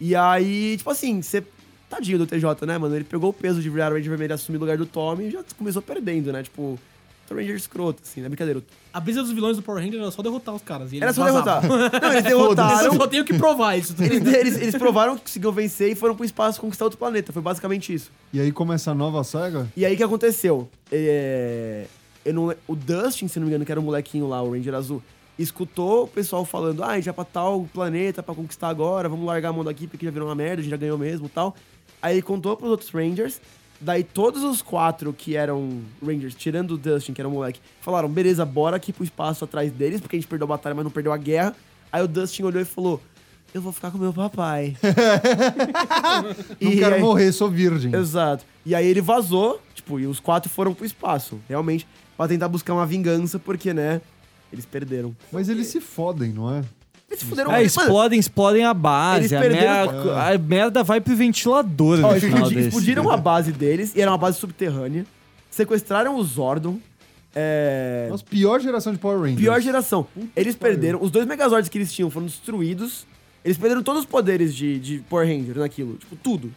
E aí, tipo assim, você. Tadinho do TJ, né, mano? Ele pegou o peso de virar o Ranger Vermelho assumir o lugar do Tommy e já começou perdendo, né? Tipo, o Ranger escroto, assim, né? Brincadeira. A brisa dos vilões do Power Ranger era só derrotar os caras. e eles Era só vazavam. derrotar. Não, eles Eu derrotaram. só tenho que provar isso. tá Eles, ligado? eles, eles provaram que conseguiam vencer e foram pro espaço conquistar outro planeta. Foi basicamente isso. E aí começa a nova saga? E aí o que aconteceu? É, eu não o Dustin, se não me engano, que era o molequinho lá, o Ranger Azul, escutou o pessoal falando: ah, a gente vai pra tal planeta pra conquistar agora, vamos largar a mão daqui porque já virou uma merda, a gente já ganhou mesmo e tal. Aí ele contou pros outros Rangers. Daí todos os quatro que eram Rangers, tirando o Dustin, que era um moleque, falaram: beleza, bora aqui pro espaço atrás deles, porque a gente perdeu a batalha, mas não perdeu a guerra. Aí o Dustin olhou e falou: eu vou ficar com meu papai. Não E quero aí- morrer, sou virgem. Exato. E aí ele vazou, tipo, e os quatro foram pro espaço, realmente, pra tentar buscar uma vingança, porque, né, eles perderam. Mas eles se fodem, não é? Eles fuderam É, explodem, explodem a base. Eles A perderam- merda, a merda vai pro ventilador ó, no eles final explodi- desse. explodiram a base deles, e era uma base subterrânea, sequestraram o Zordon, é... Nossa, pior geração de Power Rangers. Pior geração. Eles pariu. perderam, os dois Megazords que eles tinham foram destruídos, eles perderam todos os poderes de, de Power Ranger naquilo, tipo, tudo.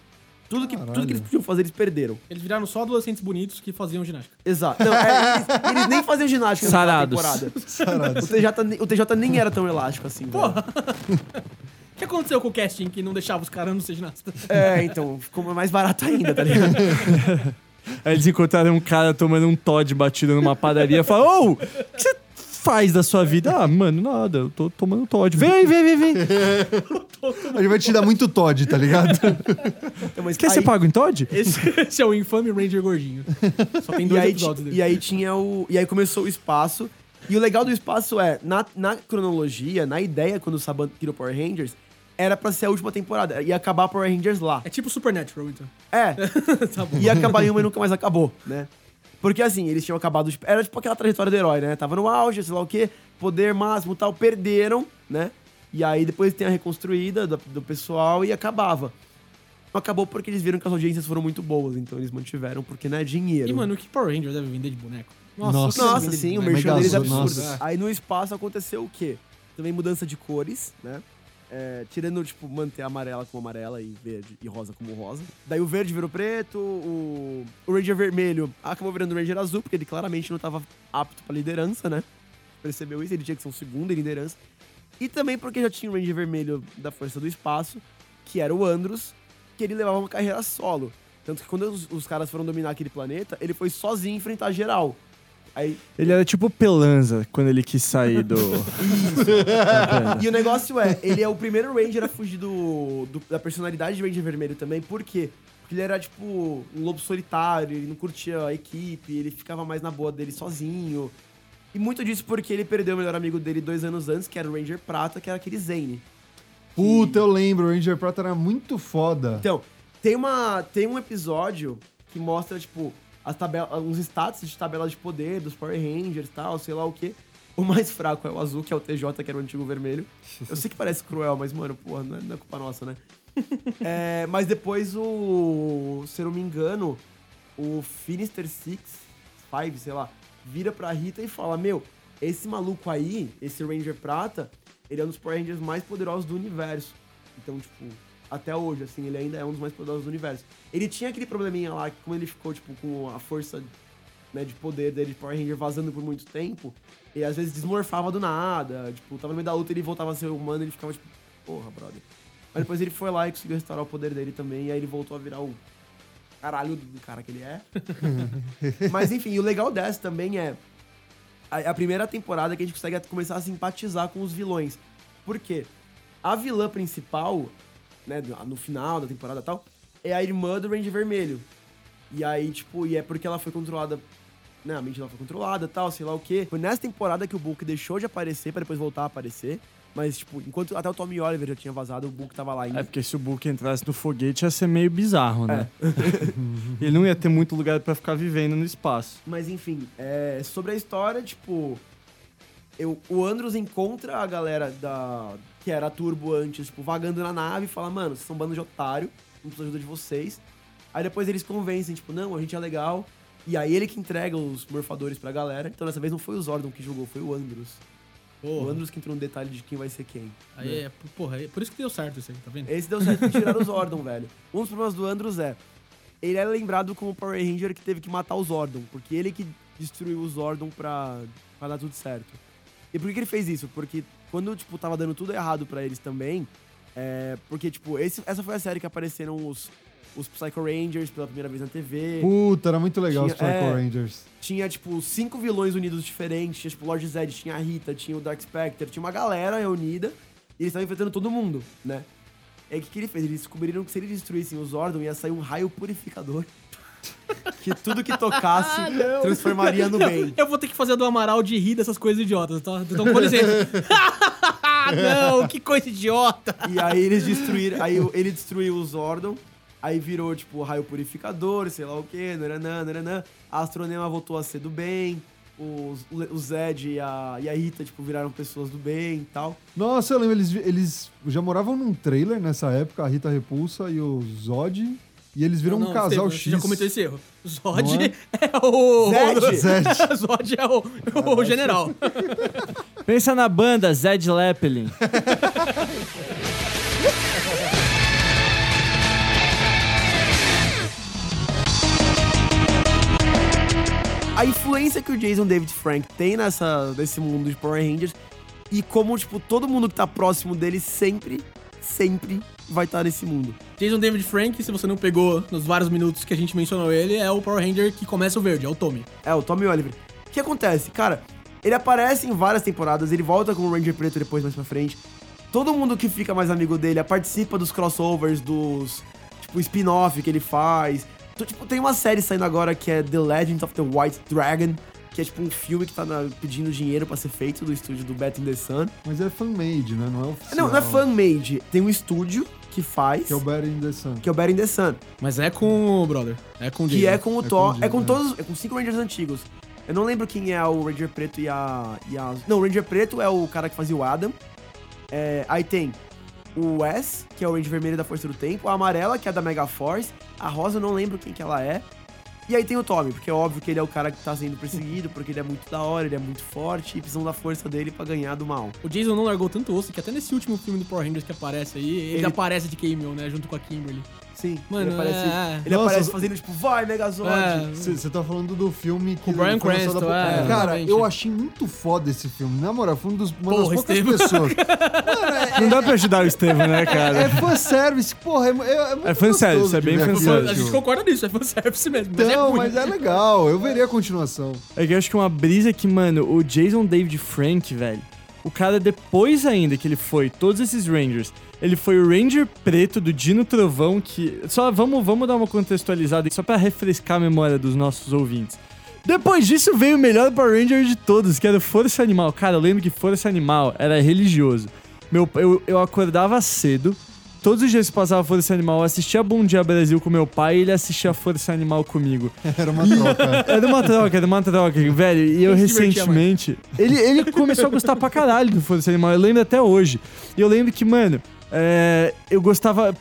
Tudo que, tudo que eles podiam fazer, eles perderam. Eles viraram só adolescentes bonitos que faziam ginástica. Exato. Não, é, eles, eles nem faziam ginástica na Sarados. temporada. Sarados. O TJ, o TJ nem era tão elástico assim. velho. O que aconteceu com o casting que não deixava os caras não ser ginastas? É, então, ficou mais barato ainda, tá ligado? Aí eles encontraram um cara tomando um Todd batido numa padaria e falaram: Ô, o que você faz da sua vida? Ah, mano, nada, eu tô tomando Todd. Vem, vem, vem, vem. A gente vai te dar muito Todd, tá ligado? Então, mas Quer aí, ser pago em Todd? Esse, esse é o infame Ranger gordinho. Só tem e, dois aí, episódios dele. e aí tinha o. E aí começou o espaço. E o legal do espaço é, na, na cronologia, na ideia, quando o Saban criou Power Rangers, era pra ser a última temporada. Ia acabar Power Rangers lá. É tipo Supernatural, então. É. tá bom. ia acabar em uma e nunca mais acabou, né? Porque assim, eles tinham acabado. de- Era tipo aquela trajetória do herói, né? Tava no auge, sei lá o quê, poder máximo e tal, perderam, né? E aí depois tem a reconstruída do, do pessoal e acabava. Acabou porque eles viram que as audiências foram muito boas, então eles mantiveram, porque não é dinheiro. E, mano, o que Power Ranger deve vender de boneco? Nossa, Nossa, de sim, o merchan deles é absurdo. nossa. Aí no espaço aconteceu o quê? Também mudança de cores, né? É, tirando, tipo, manter amarela como amarela e verde e rosa como rosa. Daí o verde virou preto, o, o Ranger vermelho acabou virando o Ranger azul, porque ele claramente não tava apto pra liderança, né? Percebeu isso, ele tinha que ser um segundo em liderança. E também porque já tinha o Ranger vermelho da Força do Espaço, que era o Andros, que ele levava uma carreira solo. Tanto que quando os, os caras foram dominar aquele planeta, ele foi sozinho enfrentar geral. Aí Ele era tipo Pelanza quando ele quis sair do. E o negócio é, ele é o primeiro Ranger a fugir do, do- da personalidade de Ranger Vermelho também, por quê? Porque ele era, tipo, um lobo solitário, ele não curtia a equipe, ele ficava mais na boa dele sozinho. E muito disso porque ele perdeu o melhor amigo dele dois anos antes, que era o Ranger Prata, que era aquele Zane. Puta, eu lembro, o Ranger Prata era muito foda. Então, tem, uma, tem um episódio que mostra, tipo, as tabela, uns status de tabela de poder dos Power Rangers e tal, sei lá o quê. O mais fraco é o azul, que é o TJ, que era o antigo vermelho. Eu sei que parece cruel, mas, mano, porra, não é, não é culpa nossa, né? É, mas depois o. Se eu não me engano, o Finister Six, Five, sei lá, vira pra Rita e fala: Meu, esse maluco aí, esse Ranger Prata, ele é um dos Power Rangers mais poderosos do universo. Então, tipo, até hoje, assim, ele ainda é um dos mais poderosos do universo. Ele tinha aquele probleminha lá, que como ele ficou, tipo, com a força né, de poder dele de Power Ranger vazando por muito tempo, ele às vezes desmorfava do nada. Tipo, tava no meio da luta, ele voltava a ser humano e ele ficava, tipo, porra, brother. Mas depois ele foi lá e conseguiu restaurar o poder dele também, e aí ele voltou a virar o caralho do cara que ele é. Mas enfim, o legal dessa também é a, a primeira temporada que a gente consegue começar a simpatizar com os vilões. Por quê? A vilã principal, né, no final da temporada e tal, é a irmã do Ranger Vermelho. E aí, tipo, e é porque ela foi controlada. Né, a mente dela foi controlada e tal, sei lá o quê. Foi nessa temporada que o Bulk deixou de aparecer pra depois voltar a aparecer. Mas, tipo, enquanto até o Tommy Oliver já tinha vazado, o Bulk tava lá ainda. É porque se o Book entrasse no foguete ia ser meio bizarro, né? ele não ia ter muito lugar pra ficar vivendo no espaço. Mas enfim, é, sobre a história, tipo. Eu, o Andros encontra a galera da. Que era a Turbo antes, tipo, vagando na nave e fala, mano, vocês são um bando de otário, não preciso da ajuda de vocês. Aí depois eles convencem, tipo, não, a gente é legal. E aí ele que entrega os morfadores pra galera. Então dessa vez não foi o Zordon que jogou, foi o Andros. O Porra. Andros que entrou no detalhe de quem vai ser quem. Aí é, porra, é por isso que deu certo isso aí, tá vendo? Esse deu certo de tirar o Zordon, velho. Um dos problemas do Andros é. Ele é lembrado como o Power Ranger que teve que matar o Zordon. Porque ele que destruiu o Zordon pra, pra dar tudo certo. E por que, que ele fez isso? Porque quando, tipo, tava dando tudo errado pra eles também. É. Porque, tipo, esse, essa foi a série que apareceram os, os Psycho Rangers pela primeira vez na TV. Puta, era muito legal os Tinha- Psycho é. Rangerers. Tinha, tipo, cinco vilões unidos diferentes. Tinha, tipo, o Lord Zed, tinha a Rita, tinha o Dark Spectre, tinha uma galera reunida. E eles estavam enfrentando todo mundo, né? E aí, o que, que ele fez? Eles descobriram que se eles destruíssem o Zordon, ia sair um raio purificador. Que tudo que tocasse transformaria no bem. Eu vou ter que fazer a do Amaral de rir dessas coisas idiotas, tá? Então, com licença. não, que coisa idiota. E aí eles destruíram. Aí ele destruiu o Zordon. Aí virou, tipo, raio purificador, sei lá o quê, naranã, naranã. A Astronema voltou a ser do bem. Os, o Zed e a, e a Rita, tipo, viraram pessoas do bem e tal. Nossa, eu lembro, eles, eles já moravam num trailer nessa época, a Rita Repulsa e o Zod. E eles viram Não, um não, casal Estevam, X. Você já cometeu esse erro. Zod é? é? o. Zed? Zed. Zod é o, o general. Pensa na banda Zed Leppelin. a influência que o Jason David Frank tem nessa, nesse mundo de Power Rangers e como, tipo, todo mundo que tá próximo dele sempre, sempre vai estar nesse mundo. Jason David Frank, se você não pegou nos vários minutos que a gente mencionou ele, é o Power Ranger que começa o verde, é o Tommy. É, o Tommy Oliver. O que acontece? Cara, ele aparece em várias temporadas, ele volta como Ranger Preto depois mais pra frente. Todo mundo que fica mais amigo dele participa dos crossovers, dos, tipo, spin-off que ele faz. Então, tipo, tem uma série saindo agora que é The Legend of the White Dragon, que é tipo um filme que tá na- pedindo dinheiro pra ser feito do estúdio do Bat in the Sun. Mas é fan-made, né? Não é oficial. Não, não é fan-made. Tem um estúdio que faz, Que é o Better in the Sun. que é o Bat in the Sun. Mas é com o brother. É com o. Que é com o É Thor. com o É com Jason, todos. É com cinco Rangers antigos. Eu não lembro quem é o Ranger Preto e a. E a não, o Ranger Preto é o cara que fazia o Adam. É, aí tem o Wes, que é o Ranger vermelho da Força do Tempo, a amarela, que é da Mega Force, a rosa eu não lembro quem que ela é. E aí tem o Tommy, porque é óbvio que ele é o cara que tá sendo perseguido, porque ele é muito da hora, ele é muito forte e precisam da força dele pra ganhar do mal. O Jason não largou tanto osso que até nesse último filme do Power Rangers que aparece aí, ele, Ele- aparece de cameo, né? Junto com a Kimberly. Sim, Mano, ele aparece, é. ele Nossa, aparece fazendo tipo, vai Megazord. É. Você tá falando do filme que Com o lançado Cranston, pouco- é, Cara, exatamente. eu achei muito foda esse filme. Na moral, foi um dos, uma Porra, das poucas Estevam. pessoas. Mano, é, Não dá pra ajudar o Estevam, né, é cara? fanservice. Porra, é, é, é muito É fanservice, é bem fanservice. A gente concorda nisso, é fanservice mesmo. Mas é Não, mas é legal. Eu veria a continuação. É que eu acho que uma brisa que, mano, o Jason David Frank, velho, o cara depois ainda que ele foi todos esses Rangers, ele foi o Ranger preto do Dino Trovão, que. Só vamos, vamos dar uma contextualizada só pra refrescar a memória dos nossos ouvintes. Depois disso veio o melhor Power Ranger de todos, que era Força Animal. Cara, eu lembro que Força Animal era religioso. Meu, eu, eu acordava cedo, todos os dias que passava Força Animal, eu assistia Bom Dia Brasil com meu pai e ele assistia Força Animal comigo. Era uma troca. Era uma troca, era uma troca, velho. E eu recentemente. Ele, ele começou a gostar pra caralho do Força Animal, eu lembro até hoje. E eu lembro que, mano. é, eu gostava.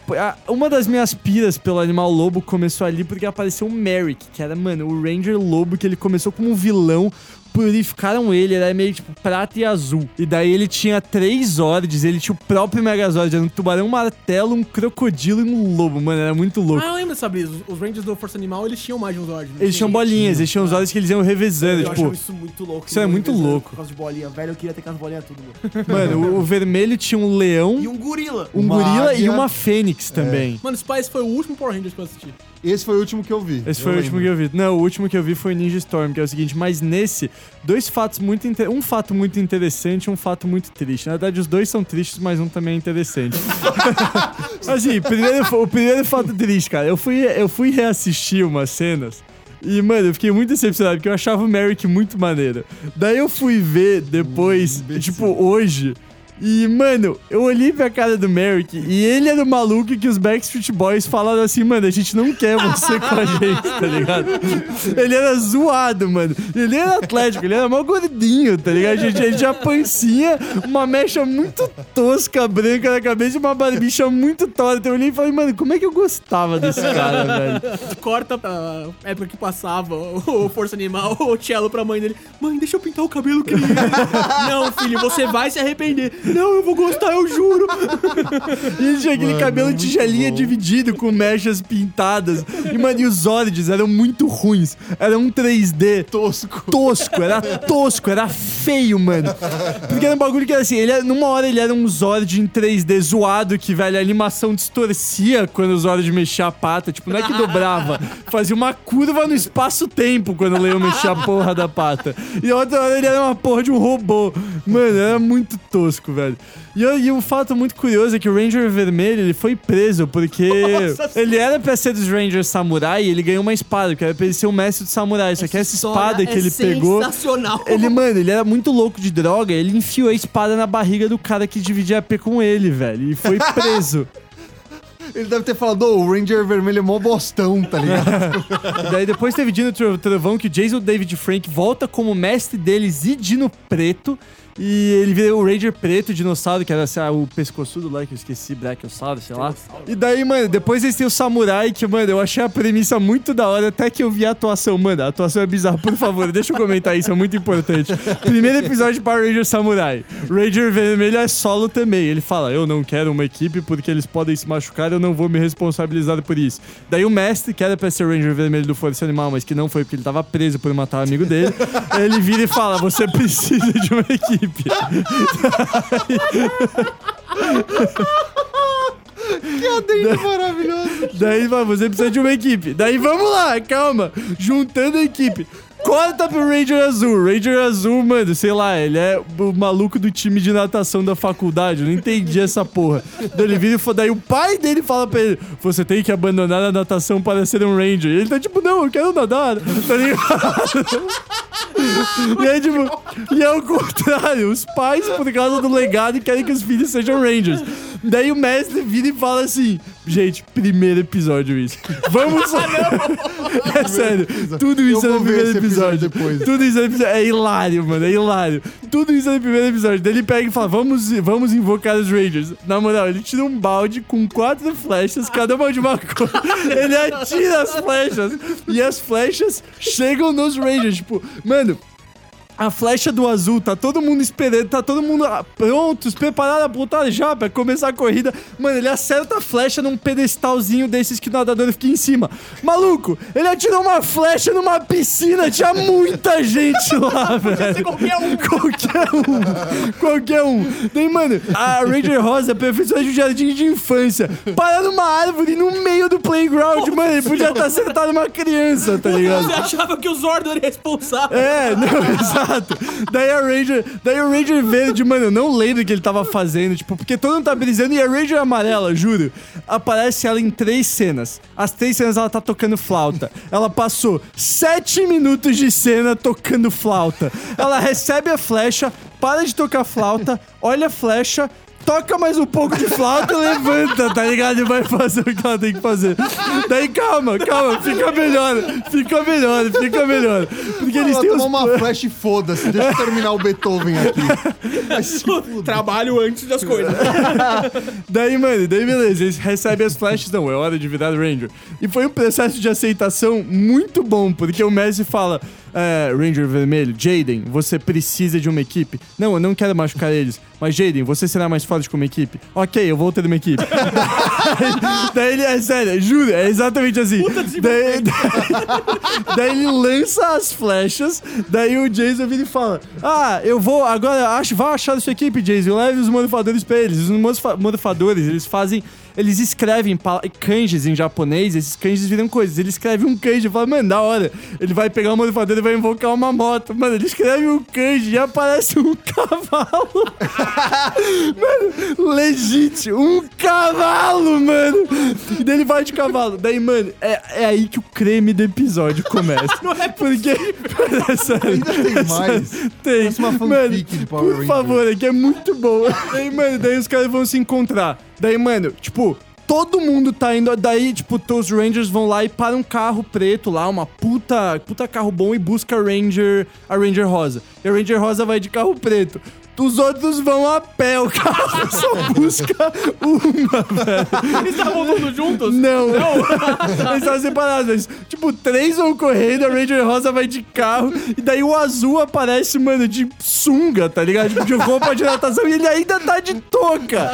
Uma das minhas piras pelo Animal Lobo começou ali porque apareceu o Merrick, que era, mano, o Ranger Lobo, que ele começou como um vilão. Purificaram ele, era meio tipo prata e azul. E daí ele tinha três Zords, ele tinha o próprio Megazord, era um tubarão martelo, um crocodilo e um lobo, mano, era muito louco. Ah, eu lembro dessa brisa. Os- Os Rangers do Força Animal, eles tinham mais de um Zord. né? Eles tinham bolinhas, eles tinham os olhos que eles iam revezando, Eu tipo. achava isso muito louco. isso é muito louco. Por causa de bolinha. Velho, eu queria ter aquelas bolinhas tudo, mano. Mano, o, o vermelho tinha um leão, E um gorila. um Uma gorila e águia. uma fênix também. Mano, Spice foi o último Power Rangers que eu assisti. Esse foi o último que eu vi. Esse foi o último que eu vi. Não, o último que eu vi foi Ninja Storm, que é o seguinte, mas nesse, dois fatos muito inte- um fato muito interessante e um fato muito triste. Na verdade, os dois são tristes, mas um também é interessante. assim, primeiro, o primeiro fato triste, cara, eu fui, eu fui reassistir umas cenas e, mano, eu fiquei muito decepcionado, porque eu achava o Merrick muito maneiro. Daí eu fui ver depois, imbecil. tipo, hoje. E, mano, eu olhei pra cara do Merrick e ele era o maluco que os Backstreet Boys falaram assim, mano, a gente não quer você com a gente, tá ligado? Ele era zoado, mano. Ele era atlético, ele era mó gordinho, tá ligado? A gente, ele tinha pancinha, uma mecha muito tosca branca na cabeça e uma barbicha muito torta. Eu olhei e falei, mano, como é que eu gostava desse cara, velho? Corta a época que passava o Força Animal, o cello pra mãe dele. Mãe, deixa eu pintar o cabelo que Não, filho, você vai se arrepender. Não, eu vou gostar, eu juro. E ele tinha aquele Mano, cabelo tigelinha bom. dividido com mechas pintadas. E, mano, e os Zords eram muito ruins. Era um 3D Tosco. tosco, era tosco, era feio, mano. Porque era um bagulho que era assim, ele era- numa hora ele era um Zord em 3D zoado, que, velho, a animação distorcia quando o Zord mexia a pata. Tipo, não é que dobrava, fazia uma curva no espaço-tempo quando o Leão mexia a porra da pata. E a outra hora ele era uma porra de um robô. Mano, era muito tosco, velho. E, eu- e um fato muito curioso é que o Ranger Vermelho, ele foi preso porque ele era pra ser dos Rangers Samurai e ele ganhou uma espada, que era pra ele ser o mestre do samurai. Só que essa espada que é ele pegou... Ele, mano, ele era muito louco de droga, ele enfiou a espada na barriga do cara que dividia a P com ele, velho, e foi preso. Ele deve ter falado, "Ô, o Ranger vermelho é mó bostão, tá ligado? Daí depois teve Dino Tro- Trovão, que o Jason David Frank volta como mestre deles e Dino Preto. E ele vira o Ranger Preto, o dinossauro, que era assim, ah, o pescoçudo lá, que eu esqueci, Brachiosauro, sei lá. E daí, mano, depois eles têm o Samurai, que, mano, eu achei a premissa muito da hora, até que eu vi a atuação. Mano, a atuação é bizarra. Por favor, deixa eu comentar isso, é muito importante. Primeiro episódio de Power Ranger Samurai. Ranger Vermelho é solo também. Ele fala, eu não quero uma equipe porque eles podem se machucar, eu não vou me responsabilizar por isso. Daí o mestre, que era pra ser o Ranger Vermelho do Força Animal, mas que não foi porque ele tava preso por matar o amigo dele, ele vira e fala, você precisa de uma equipe. Que adendo maravilhoso. Daí você precisa de uma equipe. Daí vamos lá, calma. Juntando a equipe. Corta pro Ranger Azul. Ranger Azul, mano, sei lá, ele é o maluco do time de natação da faculdade. Eu não entendi essa porra. Daí ele vira e daí o pai dele fala pra ele: Você tem que abandonar a natação para ser um Ranger. E ele tá tipo, não, eu quero nadar. Tá ligado? E aí, tipo, e é o contrário. Os pais, por causa do legado, querem que os filhos sejam Rangers. Daí o mestre vira e fala assim: Gente, primeiro episódio isso. Vamos. é sério. Tudo isso é no primeiro episódio. depois. Tudo isso é, no episódio- é hilário, mano. É hilário. Tudo isso é no primeiro episódio. Daí ele pega e fala: vamos, vamos invocar os Rangers. Na moral, ele tira um balde com quatro flechas, cada uma de uma cor. Ele atira as flechas. E as flechas chegam nos Rangers. Tipo, mano. A flecha do azul, tá todo mundo esperando, tá todo mundo ah, prontos, preparados, apontados já pra começar a corrida. Mano, ele acerta a flecha num pedestalzinho desses que o nadador fica em cima. Maluco, ele atirou uma flecha numa piscina, tinha muita gente lá, velho. qualquer um. Qualquer um. Qualquer um. Daí, mano, a Ranger Rosa, professora de jardim de infância, para numa árvore no meio do playground, mano. Ele podia estar acertado uma criança, tá ligado? Você achava que o Zordon era responsável. É, não, exato. Daí a Ranger, daí o Ranger verde, mano, eu não lembro o que ele tava fazendo, tipo, porque todo mundo tá brisando e a Ranger amarela, juro, aparece ela em três cenas. As três cenas ela tá tocando flauta. Ela passou sete minutos de cena tocando flauta. Ela recebe a flecha, para de tocar flauta, olha a flecha, toca mais um pouco de flauta, levanta, tá ligado? E vai fazer o que ela tem que fazer. Daí calma, calma, fica melhor, fica melhor, fica melhor. Porque eles Ela têm tomou os uma flash e foda-se. Deixa eu terminar o Beethoven aqui. Trabalho antes das coisas. Daí, mano, daí beleza, eles recebem as flashes, não, é hora de virar Ranger. E foi um processo de aceitação muito bom, porque o Messi fala, é, Ranger Vermelho, Jaden, você precisa de uma equipe. Não, eu não quero machucar eles, mas Jaden, você será mais forte com uma equipe. Ok, eu vou ter uma equipe. daí, daí ele, é sério, juro, é exatamente assim. Daí, daí, daí ele lança as flechas, daí o Jason vira e fala, ah, eu vou, agora, acho, vá achar a sua equipe, Jason, leve os morfadores pra eles. Os morfadores, eles fazem eles escrevem kanjis em japonês, esses kanjis viram coisas. Ele escreve um kanji e fala, mano, da hora. Ele vai pegar uma morfadora e vai invocar uma moto. Mano, ele escreve um kanji e aparece um cavalo. mano, legítimo, um cavalo, mano. E daí ele vai de cavalo. Daí, mano, é, é aí que o creme do episódio começa. Não é porque... é sério. Ainda tem mais. Tem. Parece uma mano, de Power por Rangers. favor, é que é muito bom. Daí, mano, daí os caras vão se encontrar. Daí, mano, tipo, todo mundo tá indo. Daí, tipo, os Rangers vão lá e param um carro preto lá, uma puta, puta carro bom e busca a Ranger, a Ranger Rosa. E a Ranger Rosa vai de carro preto. Os outros vão a pé, o carro só busca uma, velho. Eles estavam todos juntos? Não. Eles estavam separados, mas, tipo, três vão correndo, a Ranger Rosa vai de carro, e daí o azul aparece, mano, de sunga, tá ligado? Tipo, de roupa de natação, e ele ainda tá de touca.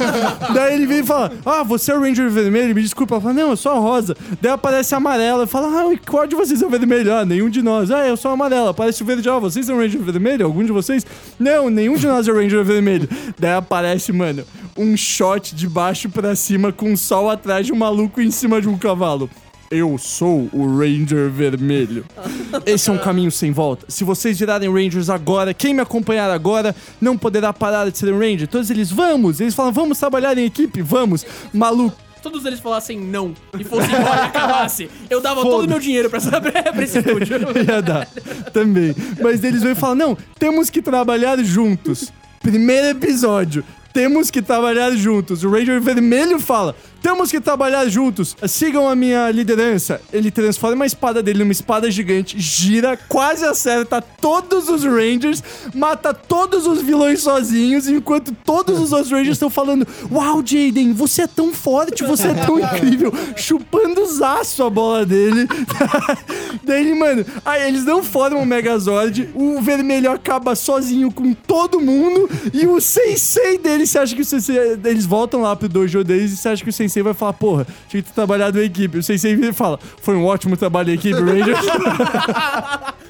daí ele vem e fala, ah, você é o Ranger vermelho? Me desculpa. Ela fala, não, eu sou a rosa. Daí aparece a amarela, e fala, ah, qual de vocês é o vermelho? Ah, nenhum de nós. Ah, eu sou a amarela. Aparece o verde, ah, vocês são o Ranger vermelho? Algum de vocês? Não, nenhum de nós o Ranger vermelho. Daí aparece, mano, um shot de baixo pra cima com um sol atrás de um maluco em cima de um cavalo. Eu sou o Ranger Vermelho. Esse é um caminho sem volta. Se vocês virarem Rangers agora, quem me acompanhar agora não poderá parar de ser um Ranger. Todos eles, vamos! Eles falam, vamos trabalhar em equipe, vamos! Maluco. Todos eles falassem não e fossem embora e acabasse. Eu dava todo o meu dinheiro pra, saber, pra esse estúdio. Ia dar. Também. Mas eles vão e falam: não, temos que trabalhar juntos. Primeiro episódio. Temos que trabalhar juntos. O Ranger Vermelho fala: temos que trabalhar juntos. Sigam a minha liderança. Ele transforma a espada dele numa espada gigante, gira, quase acerta todos os Rangers, mata todos os vilões sozinhos, enquanto todos os outros Rangers estão falando: Uau, Jaden, você é tão forte, você é tão incrível, chupando os aços a bola dele. Daí, mano, aí eles não formam o Megazord, o vermelho acaba sozinho com todo mundo, e o sensei deles, você acha que o sensei. Eles voltam lá pro dojo deles e você acha que o sensei vai falar, porra, tinha que ter trabalhado em equipe. O sensei vira e fala, foi um ótimo trabalho em equipe, Rangers.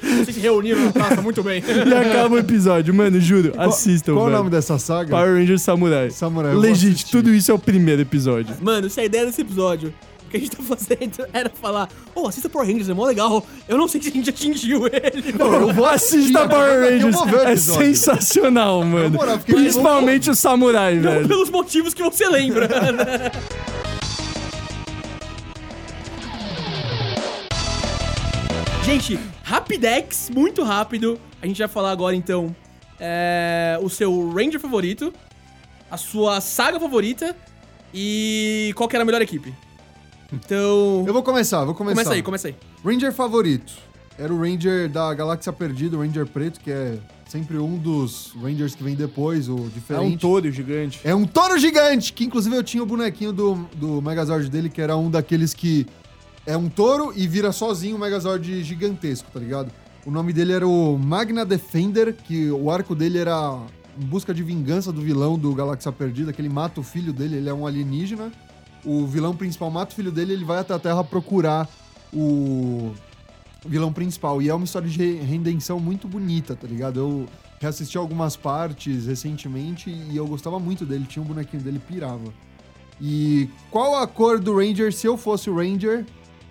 Vocês se reuniram na praça muito bem. e acaba o episódio, mano, juro, assistam, Qual o velho. nome dessa saga? Power Rangers Samurai. Samurai, Legit, tudo isso é o primeiro episódio. Mano, se a ideia desse episódio, o que a gente tá fazendo era falar, ô, assista Power Rangers, é mó legal. Eu não sei se a gente atingiu ele. Eu vou assistir Assista Power Rangers. É sensacional, mano. moral, Principalmente o Samurai, Não velho. pelos motivos que você lembra. né? Gente, Rapidex, muito rápido. A gente vai falar agora então é, o seu Ranger favorito, a sua saga favorita e qual que era a melhor equipe. Então. Eu vou começar, vou começar. Começa aí, começa aí. Ranger favorito. Era o Ranger da Galáxia Perdida, o Ranger Preto, que é sempre um dos Rangers que vem depois, o É um diferente. touro gigante. É um touro gigante, que inclusive eu tinha o bonequinho do, do Megazord dele, que era um daqueles que é um touro e vira sozinho um Megazord gigantesco, tá ligado? O nome dele era o Magna Defender, que o arco dele era em busca de vingança do vilão do Galáxia Perdida, que ele mata o filho dele, ele é um alienígena. O vilão principal mata o filho dele, ele vai até a Terra procurar o vilão principal. E é uma história de re- redenção muito bonita, tá ligado? Eu reassisti algumas partes recentemente e eu gostava muito dele. Tinha um bonequinho dele, pirava. E qual a cor do Ranger? Se eu fosse o Ranger,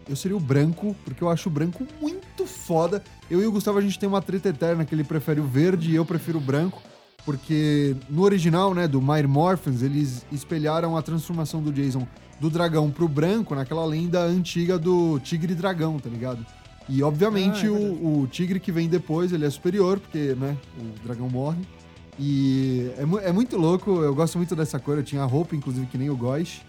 eu seria o branco, porque eu acho o branco muito foda. Eu e o Gustavo, a gente tem uma treta eterna que ele prefere o verde e eu prefiro o branco. Porque no original, né, do Mighty Morphins, eles espelharam a transformação do Jason do dragão pro branco naquela lenda antiga do tigre e dragão, tá ligado? E obviamente Ah, é o, o tigre que vem depois, ele é superior, porque, né, o dragão morre. E é, é muito louco, eu gosto muito dessa cor, eu tinha a roupa, inclusive, que nem o Gosh.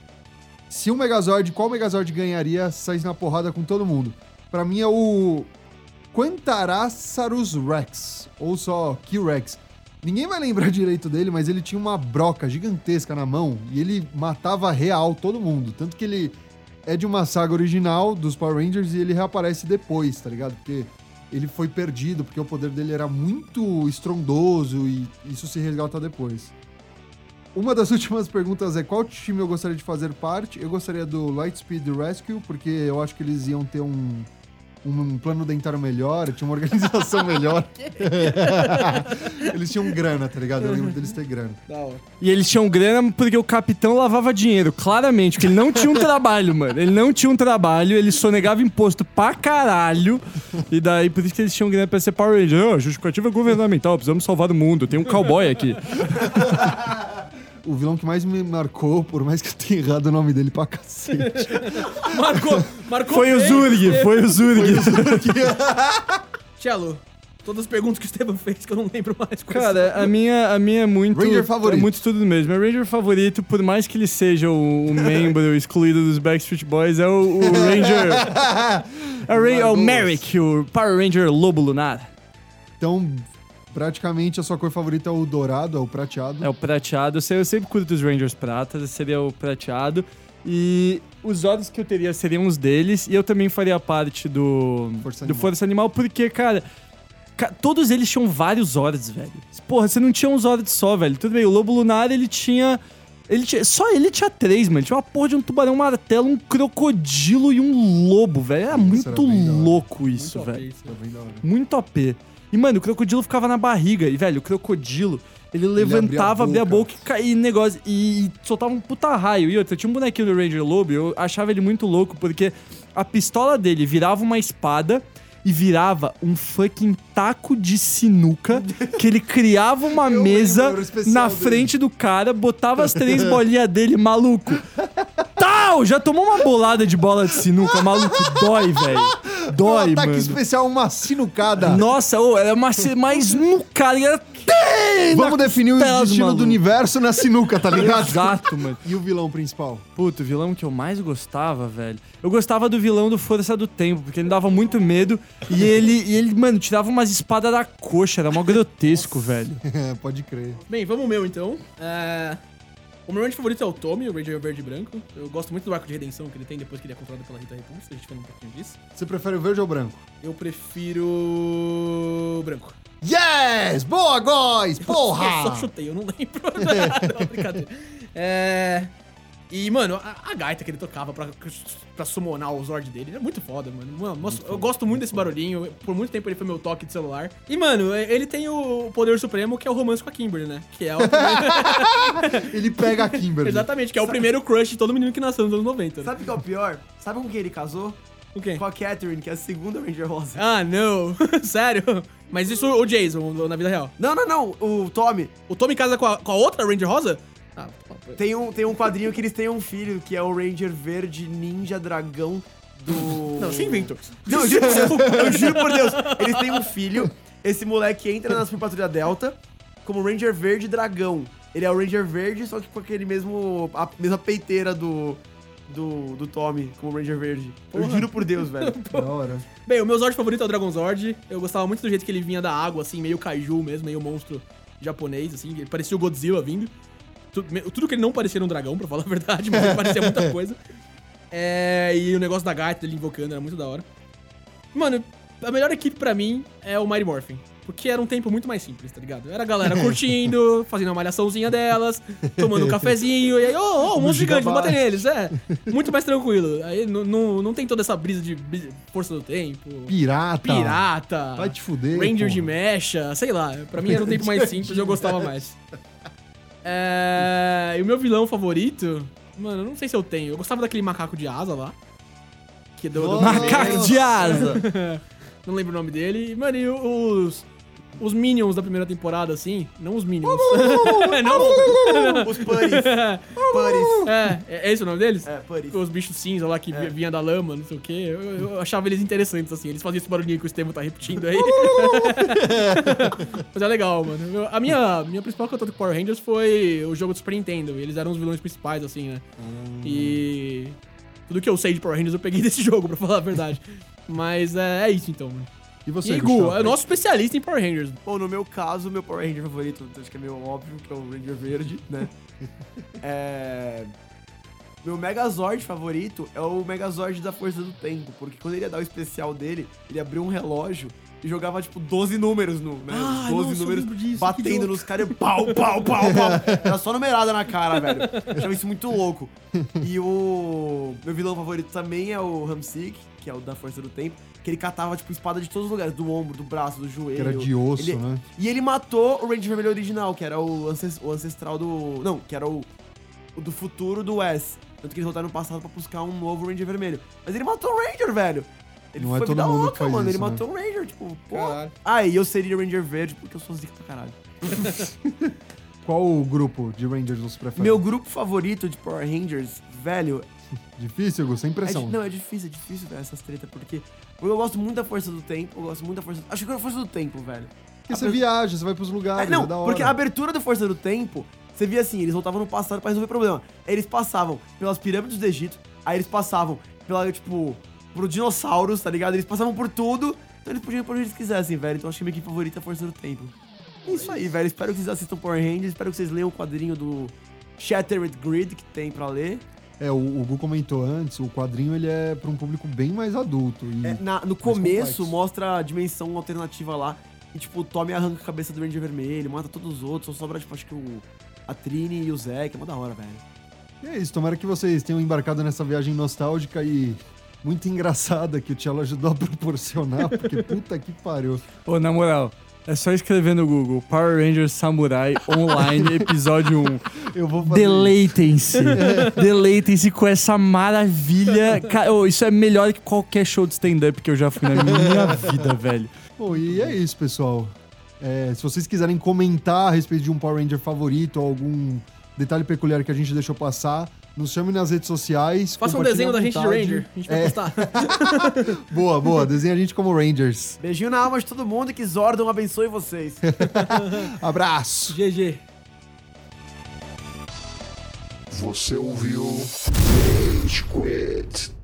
Se um Megazord, qual Megazord ganharia saísse na porrada com todo mundo? Pra mim é o Quantarasaurus Rex, ou só Q-Rex. Ninguém vai lembrar direito dele, mas ele tinha uma broca gigantesca na mão e ele matava real todo mundo. Tanto que ele é de uma saga original dos Power Rangers e ele reaparece depois, tá ligado? Porque ele foi perdido, porque o poder dele era muito estrondoso e isso se resgata depois. Uma das últimas perguntas é qual time eu gostaria de fazer parte? Eu gostaria do Lightspeed Rescue, porque eu acho que eles iam ter um, um plano dentário melhor, tinha uma organização melhor. eles tinham grana, tá ligado? Eu lembro deles ter grana. Da hora. E eles tinham grana porque o capitão lavava dinheiro, claramente. Porque ele não tinha um trabalho, mano. Ele não tinha um trabalho, ele sonegava imposto pra caralho. E daí, por isso que eles tinham grana pra ser Power Ranger. Oh, justificativa governamental, precisamos salvar o mundo. Tem um cowboy aqui. O vilão que mais me marcou, por mais que eu tenha errado o nome dele pra cacete. Marcou, marcou Foi o. Zurg, foi o Zurg. Cello, todas as perguntas que o Esteban fez que eu não lembro mais. quais Cara, a minha, a minha é muito. Ranger favorito. É muito tudo mesmo. Meu Ranger favorito, por mais que ele seja o, o membro excluído dos Backstreet Boys, é o, o Ranger. é o, Ra- é o. Merrick, o Power Ranger Lobo Lunar. Então, praticamente a sua cor favorita é o dourado, é o prateado. É o prateado. Eu, sempre curto os Rangers pratas, seria o prateado. E os Zords que eu teria seriam os deles. E eu também faria parte do Força do Animal. Força Animal, porque, cara. ca- Todos eles tinham vários Zords, velho. Porra, você não tinha um Zord só, velho. Tudo bem, o Lobo Lunar, ele tinha. Ele tinha, só ele tinha três, mano. Tinha uma porra de um tubarão martelo, um crocodilo e um lobo, velho. Era muito era bem da hora. louco isso, Muito velho. Muito OP. E, mano, o crocodilo ficava na barriga. E, velho, o crocodilo, ele levantava, abria a boca, e caía negócio. E, soltava um puta raio. E outra, tinha um bonequinho do Ranger Lobo. Eu achava ele muito louco, porque a pistola dele virava uma espada. E virava um fucking taco de sinuca que ele criava uma Eu mesa lembro, era o especial na dele. frente do cara, botava as três bolinhas dele, maluco. Tal! Já tomou uma bolada de bola de sinuca, maluco? Dói, velho. Dói, um ataque mano. especial, uma sinucada. Nossa, ô, era uma mais no cara. Era... Vamos definir o destino do universo na sinuca, tá ligado? Exato, mano. E o vilão principal? Puto, o vilão que eu mais gostava, velho. Eu gostava do vilão do Força do Tempo, porque ele dava muito medo. E ele, e ele mano, tirava umas espadas da coxa. Era mó grotesco, velho. É, pode crer. Bem, vamos o meu então. É, O meu Ranger favorito é o Tommy, o Ranger verde e branco. Eu gosto muito do arco de redenção que ele tem depois que ele é controlado pela Rita Repulsa. A gente falou um pouquinho disso. Você prefere o verde ou o branco? Eu prefiro. branco. Yes! Boa, guys! Eu Porra! só chutei, eu não lembro. não, brincadeira. É. E, mano, a, a gaita que ele tocava pra, pra summonar o Zord dele é muito foda, mano. Mano, nossa, eu gosto muito desse barulhinho. Por muito tempo ele foi meu toque de celular. E, mano, ele tem o poder supremo que é o romance com a Kimberly, né? Que é o. Ele pega a Kimberly. Exatamente, que é o primeiro crush de todo menino que nasceu nos anos 90. Né? Sabe o que é o pior? Sabe com quem ele casou? O quê? Com a Catherine, que é a segunda Ranger Rosa. Ah, não. Sério? Mas isso o Jason, na vida real. Não, não, não. O Tommy. O Tommy casa com a, com a outra Ranger Rosa? Ah, Tem um, tem um quadrinho que eles têm um filho, que é o Ranger Verde Ninja Dragão do... não, você inventou. Não, eu juro, por Deus, eu juro por Deus. Eles têm um filho. Esse moleque entra na Super Patrulha Delta como Ranger Verde Dragão. Ele é o Ranger Verde, só que com aquele mesmo. a mesma peiteira do. Do, do Tommy como Ranger Verde. Eu juro por Deus, velho. Da hora. Bem, o meu Zord favorito é o Dragon Zord. Eu gostava muito do jeito que ele vinha da água, assim, meio kaiju mesmo, meio monstro japonês, assim. Ele parecia o Godzilla vindo. Tudo, tudo que ele não parecia um dragão, pra falar a verdade, mas ele parecia muita coisa. É, e o negócio da gaita dele invocando era muito da hora. Mano, a melhor equipe pra mim é o Mighty Morphin. Porque era um tempo muito mais simples, tá ligado? Era a galera curtindo, fazendo uma malhaçãozinha delas, tomando um cafezinho, e aí, ô, ô, um monstro gigante, vou bater neles, é. Muito mais tranquilo. Aí não, não, tem toda essa brisa de força do tempo, Pirata. pirata, Vai te fuder. Ranger pô. de mecha, sei lá. Pra mim era um tempo mais simples e eu gostava mais. É, e o meu vilão favorito, mano, eu não sei se eu tenho. Eu gostava daquele macaco de asa lá. Que deu, deu- Macaco de asa. não lembro o nome dele. Mano, e os. Os Minions da primeira temporada, assim. Não os Minions. não. Os Putties. Putties. É, é esse o nome deles? É, Putties. Os bichos cinza lá que vi- vinha da lama, não sei o quê. Eu, eu achava eles interessantes, assim. Eles faziam esse barulhinho que o Estevam tá repetindo aí. Mas é legal, mano. A minha, minha principal contato com Power Rangers foi o jogo do Super Nintendo. Eles eram os vilões principais, assim, né? E. Tudo que eu sei de Power Rangers eu peguei desse jogo, pra falar a verdade. Mas é, é isso então, mano. E E você, aí, Gu, é o nosso especialista em Power Rangers. Bom, no meu caso, meu Power Ranger favorito, acho que é meio óbvio, que é o Ranger Verde, né? é... Meu Megazord favorito é o Megazord da Força do Tempo, porque quando ele ia dar o especial dele, ele abriu um relógio e jogava, tipo, 12 números no, né? Ah, Os 12 nossa, eu números disso, batendo nos caras e pau, pau, pau, pau. Era só numerada na cara, velho. Eu achava isso muito louco. E o meu vilão favorito também é o Hamsik, que é o da Força do Tempo, que ele catava, tipo, espada de todos os lugares, do ombro, do braço, do joelho. Que era de osso, Ele- né? e ele matou o Ranger Vermelho original, que era o, ances- o ancestral do. Não, que era o, o do futuro do Wes. Tanto que eles voltaram no passado pra buscar um novo Ranger Vermelho. Mas ele matou o Ranger, velho. Ele Não é foi todo vida mundo que louca, faz mano. isso, ele né? matou um Ranger, tipo, pô. Caralho. Ah, e eu seria Ranger Verde porque eu sou zica pra caralho. Qual o grupo de Rangers você prefere? Meu grupo favorito de Power Rangers, velho. Difícil, Gu? Sem É pressão. di- não, é difícil, é difícil, velho, essas tretas, porque. Eu gosto muito da força do tempo, eu gosto muito da força. Acho que é a força do tempo, velho. Porque você viaja, você vai pros É, lugares, não, é da hora. porque a abertura da Força do Tempo, você via assim, eles voltavam no passado pra resolver problema. Eles passavam pelas pirâmides do Egito, aí eles passavam pela, tipo, por dinossauros, tá ligado? Eles passavam por tudo, então eles podiam ir por onde eles quisessem, velho. Então acho que minha equipe favorita é a Força do Tempo. É isso aí, velho. Espero que vocês assistam Power Rangers, espero que vocês leiam o quadrinho do Shattered Grid que tem pra ler. É, o, o Gu comentou antes, o quadrinho ele é pra um público bem mais adulto. E É, na- no começo complexo. mostra a dimensão alternativa lá. E, tipo, o Tommy arranca a cabeça do Ranger Vermelho, mata todos os outros, só sobra, tipo, acho que o, a Trini e o Zé, que é uma da hora, velho. E é isso, tomara que vocês tenham embarcado nessa viagem nostálgica e muito engraçada que o Tchelo ajudou a proporcionar, porque puta que pariu. Ô, na moral, é só escrever no Google Power Rangers Samurai Online, episódio 1. Eu vou fazer Deleitem-se. Deleitem-se com essa maravilha. Cara, ô, isso é melhor que qualquer show de stand-up que eu já fui na minha vida, velho. Bom, e é isso, pessoal. É, se vocês quiserem comentar a respeito de um Power Ranger favorito ou algum detalhe peculiar que a gente deixou passar, nos chame nas redes sociais. Faça um desenho da gente de. Ranger. A gente vai É, postar. boa, boa. Desenha a gente como Rangers. Beiginho na alma de todo mundo e que Zordon abençoe vocês. Abraço! GG. Você ouviu Rage Quit.